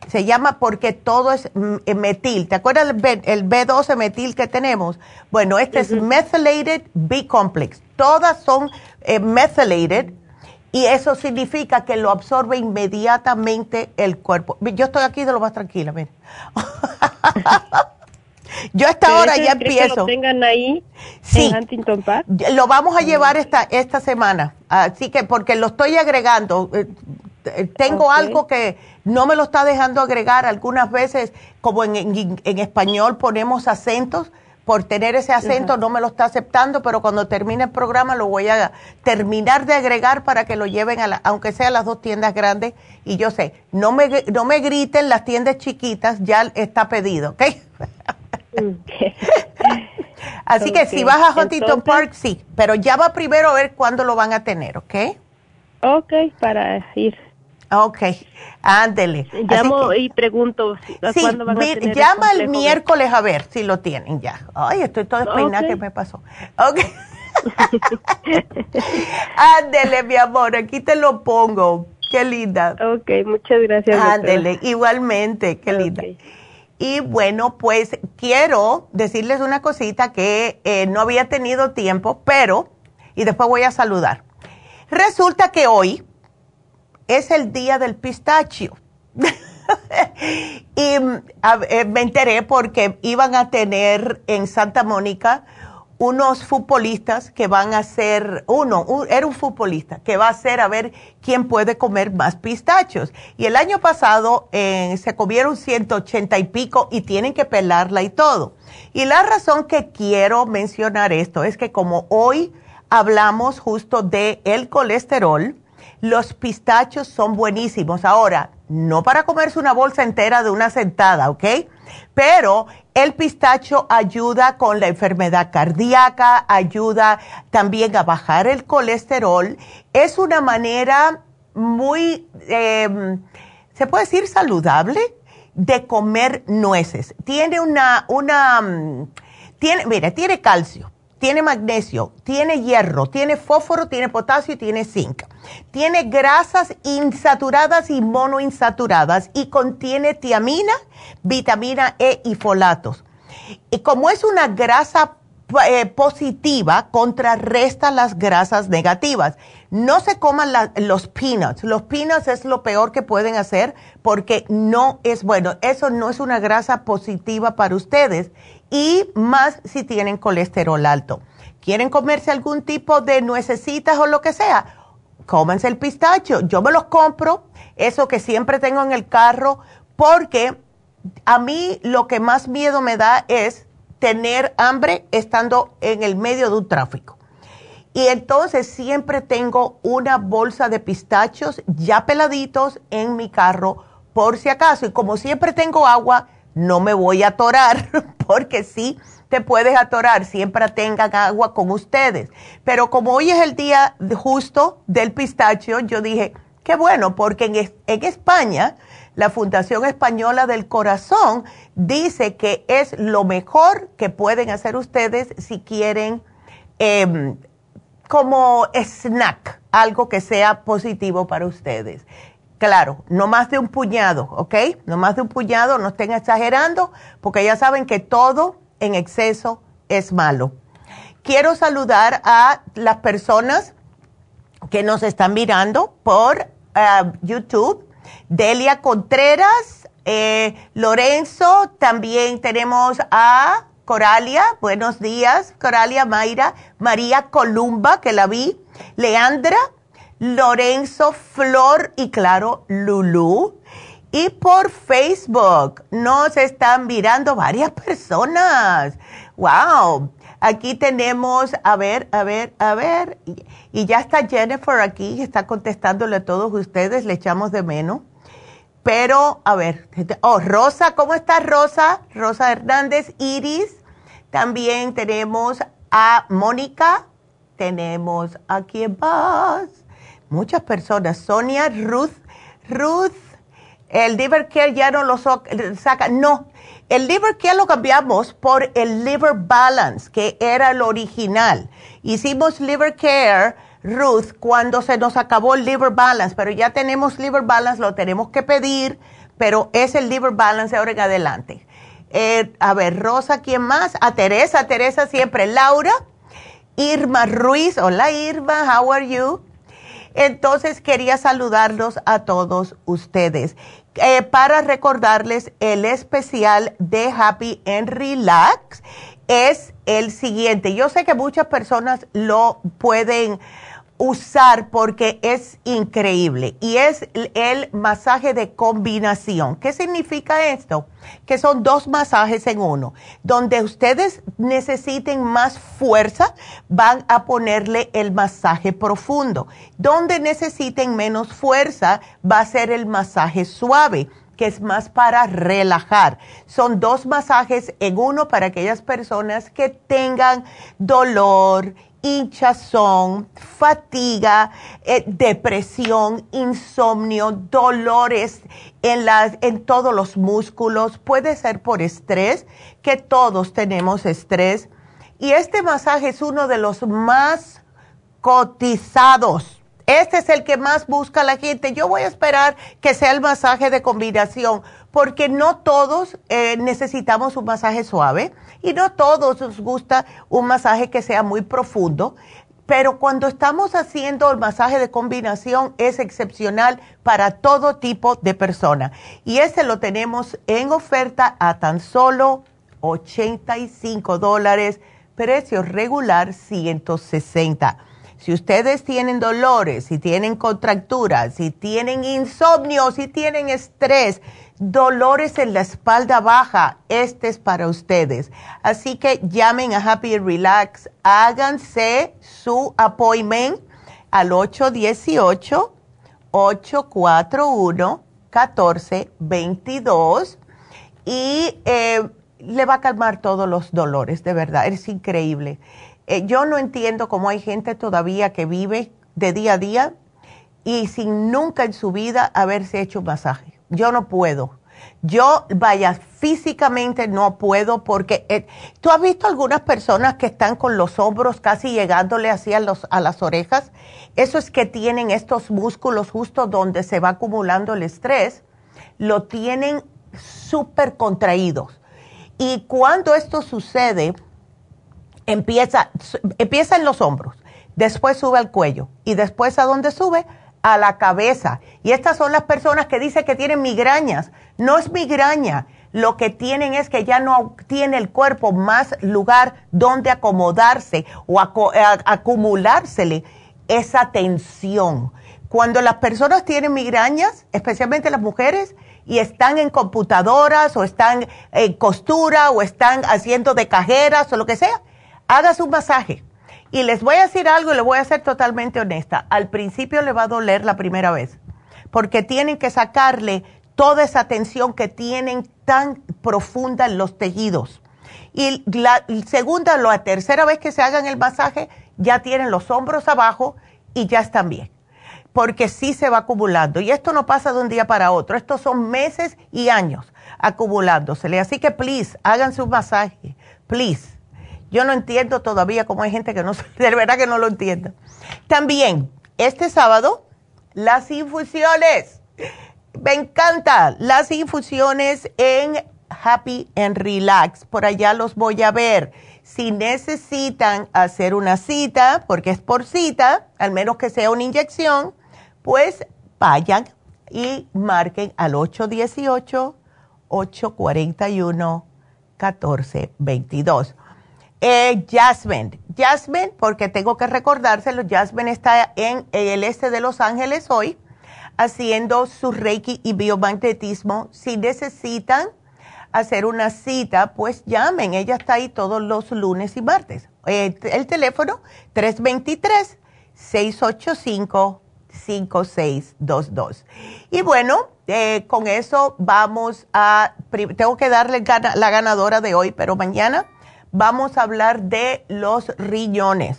se llama porque todo es eh, metil. ¿Te acuerdas el, B, el B12 metil que tenemos? Bueno, este es methylated B-complex. Todas son eh, methylated y eso significa que lo absorbe inmediatamente el cuerpo. Yo estoy aquí de lo más tranquila, mira. Yo a esta hora ya empiezo. Que lo tengan ahí sí. en Huntington Park? Lo vamos a llevar esta, esta semana. Así que, porque lo estoy agregando. Eh, eh, tengo algo que no me lo está dejando agregar. Algunas veces, como en, en, español ponemos acentos, por tener ese acento no me lo está aceptando, pero cuando termine el programa lo voy a terminar de agregar para que lo lleven a la, aunque sea a las dos tiendas grandes. Y yo sé, no me, no me griten las tiendas chiquitas, ya está pedido, ¿ok? Así que si vas a Huntington Park, sí, pero llama primero a ver cuándo lo van a tener, ¿ok? Ok, para ir. Ok, ándele. Llamo y pregunto cuándo van a tener Llama el, miércoles a ver si lo tienen ya. Ay, estoy toda despeinada, ¿qué me pasó? Ok. ándele, mi amor, aquí te lo pongo. Qué linda. Ok, muchas gracias. Ándele, igualmente, qué linda. Y bueno, pues quiero decirles una cosita que eh, no había tenido tiempo, pero, y después voy a saludar. Resulta que hoy es el día del pistacho. y eh, me enteré porque iban a tener en Santa Mónica unos futbolistas que van a ser, uno, era un futbolista que va a ser a ver quién puede comer más pistachos. Y el año pasado eh, se comieron 180 y pico y tienen que pelarla y todo. Y la razón que quiero mencionar esto es que como hoy hablamos justo de el colesterol, los pistachos son buenísimos. Ahora, no para comerse una bolsa entera de una sentada, ¿ok? Pero el pistacho ayuda con la enfermedad cardíaca, ayuda también a bajar el colesterol. Es una manera muy, em, se puede decir saludable, de comer nueces. Tiene una, una, mm, tiene, mira, tiene calcio tiene magnesio, tiene hierro, tiene fósforo, tiene potasio y tiene zinc. Tiene grasas insaturadas y monoinsaturadas y contiene tiamina, vitamina E y folatos. Y como es una grasa eh, positiva, contrarresta las grasas negativas. No se coman los peanuts. Los peanuts es lo peor que pueden hacer porque no es bueno. Eso no es una grasa positiva para ustedes y más si tienen colesterol alto. ¿Quieren comerse algún tipo de nuecesitas o lo que sea? Cómense el pistacho. Yo me los compro, eso que siempre tengo en el carro, porque a mí lo que más miedo me da es tener hambre estando en el medio de un tráfico. Y entonces siempre tengo una bolsa de pistachos ya peladitos en mi carro por si acaso. Y como siempre tengo agua, no me voy a atorar, porque sí te puedes atorar, siempre tengan agua con ustedes. Pero como hoy es el día justo del pistacho, yo dije, qué bueno, porque en, España, la Fundación Española del Corazón dice que es lo mejor que pueden hacer ustedes si quieren em, como snack, algo que sea positivo para ustedes. Claro, no más de un puñado, ¿ok? No más de un puñado, no estén exagerando, porque ya saben que todo en exceso es malo. Quiero saludar a las personas que nos están mirando por eh, YouTube. Delia Contreras, eh, Lorenzo, también tenemos a Coralia, buenos días, Coralia Mayra, María Columba, que la vi, Leandra, Lorenzo, Flor y claro, Lulu. Y por Facebook nos están mirando varias personas. ¡Wow! Aquí tenemos, a ver, a ver, a ver, y, ya está Jennifer aquí, está contestándole a todos ustedes, le echamos de menos. Pero, a ver, oh, Rosa, ¿cómo está Rosa? Rosa Hernández, Iris. También tenemos a Mónica, tenemos a quién muchas personas, Sonia, Ruth, Ruth, el Liver Care ya no lo saca, no, el Liver Care lo cambiamos por el Liver Balance, que era el original. Hicimos Liver Care, Ruth, cuando se nos acabó el Liver Balance, pero ya tenemos Liver Balance, lo tenemos que pedir, pero es el Liver Balance ahora en adelante. Eh, a ver, Rosa, ¿quién más? A Teresa, Teresa siempre. Laura, Irma Ruiz. Hola Irma, how are you? Entonces quería saludarlos a todos ustedes. Eh, para recordarles el especial de Happy and Relax es el siguiente. Yo sé que muchas personas lo pueden usar porque es increíble y es el masaje de combinación. ¿Qué significa esto? Que son dos masajes en uno. Donde ustedes necesiten más fuerza, van a ponerle el masaje profundo. Donde necesiten menos fuerza, va a ser el masaje suave que es más para relajar. Son dos masajes en uno para aquellas personas que tengan dolor, hinchazón, fatiga, eh, depresión, insomnio, dolores en, las, en todos los músculos. Puede ser por estrés, que todos tenemos estrés. Y este masaje es uno de los más cotizados. Este es el que más busca la gente. Yo voy a esperar que sea el masaje de combinación, porque no todos eh, necesitamos un masaje suave y no todos nos gusta un masaje que sea muy profundo, pero cuando estamos haciendo el masaje de combinación es excepcional para todo tipo de persona. Y este lo tenemos en oferta a tan solo 85 dólares, precio regular 160. Si ustedes tienen dolores, si tienen contracturas, si tienen insomnio, si tienen estrés, dolores en la espalda baja, este es para ustedes. Así que llamen a Happy Relax, háganse su appointment al 818-841-1422 y eh, le va a calmar todos los dolores, de verdad, es increíble. Eh, yo no entiendo cómo hay gente todavía que vive de día a día y sin nunca en su vida haberse hecho un masaje yo no puedo. Yo, vaya, físicamente no puedo porque eh, tú has visto algunas personas que están con los hombros casi llegándole así a, a las orejas. Eso es que tienen estos músculos justo donde se va acumulando el estrés, lo tienen súper contraídos. Y cuando esto sucede, empieza, empieza en los hombros, después sube al cuello y después a dónde sube? A la cabeza. Y estas son las personas que dicen que tienen migrañas. No es migraña. Lo que tienen es que ya no tiene el cuerpo más lugar donde acomodarse o acumulársele esa tensión. Cuando las personas tienen migrañas, especialmente las mujeres, y están en computadoras o están en costura o están haciendo de cajeras o lo que sea, hagas un masaje y les voy a decir algo y le voy a ser totalmente honesta. Al principio le va a doler la primera vez, porque tienen que sacarle toda esa tensión que tienen tan profunda en los tejidos. Y la segunda la tercera vez que se hagan el masaje, ya tienen los hombros abajo y ya están bien. Porque sí se va acumulando. Y esto no pasa de un día para otro. Estos son meses y años acumulándosele. Así que, please, háganse un masaje. Please. Yo no entiendo todavía cómo hay gente que no, de verdad que no lo entiende. También, este sábado, las infusiones. Me encanta las infusiones en Happy and Relax. Por allá los voy a ver. Si necesitan hacer una cita, porque es por cita, al menos que sea una inyección, pues vayan y marquen al 818 841 1422. Eh, Jasmine. Jasmine, porque tengo que recordárselo, Jasmine está en el este de Los Ángeles hoy haciendo su Reiki y biomagnetismo. Si necesitan hacer una cita, pues llamen. Ella está ahí todos los lunes y martes. Eh, el teléfono 323-685-5622. Y bueno, eh, con eso vamos a, tengo que darle la ganadora de hoy, pero mañana vamos a hablar de los riñones.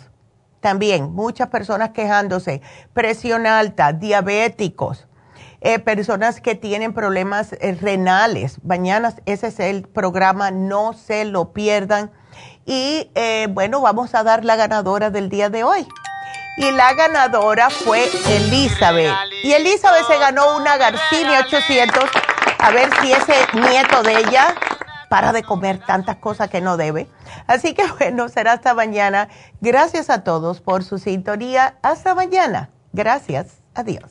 También muchas personas quejándose, presión alta, diabéticos, eh, personas que tienen problemas eh, renales. Mañana ese es el programa, no se lo pierdan. Y eh, bueno, vamos a dar la ganadora del día de hoy. Y la ganadora fue Elizabeth. Y Elizabeth se ganó una Garcinia 800. A ver si ese nieto de ella para de comer tantas cosas que no debe. Así que bueno, será hasta mañana. Gracias a todos por su sintonía. Hasta mañana. Gracias. Adiós.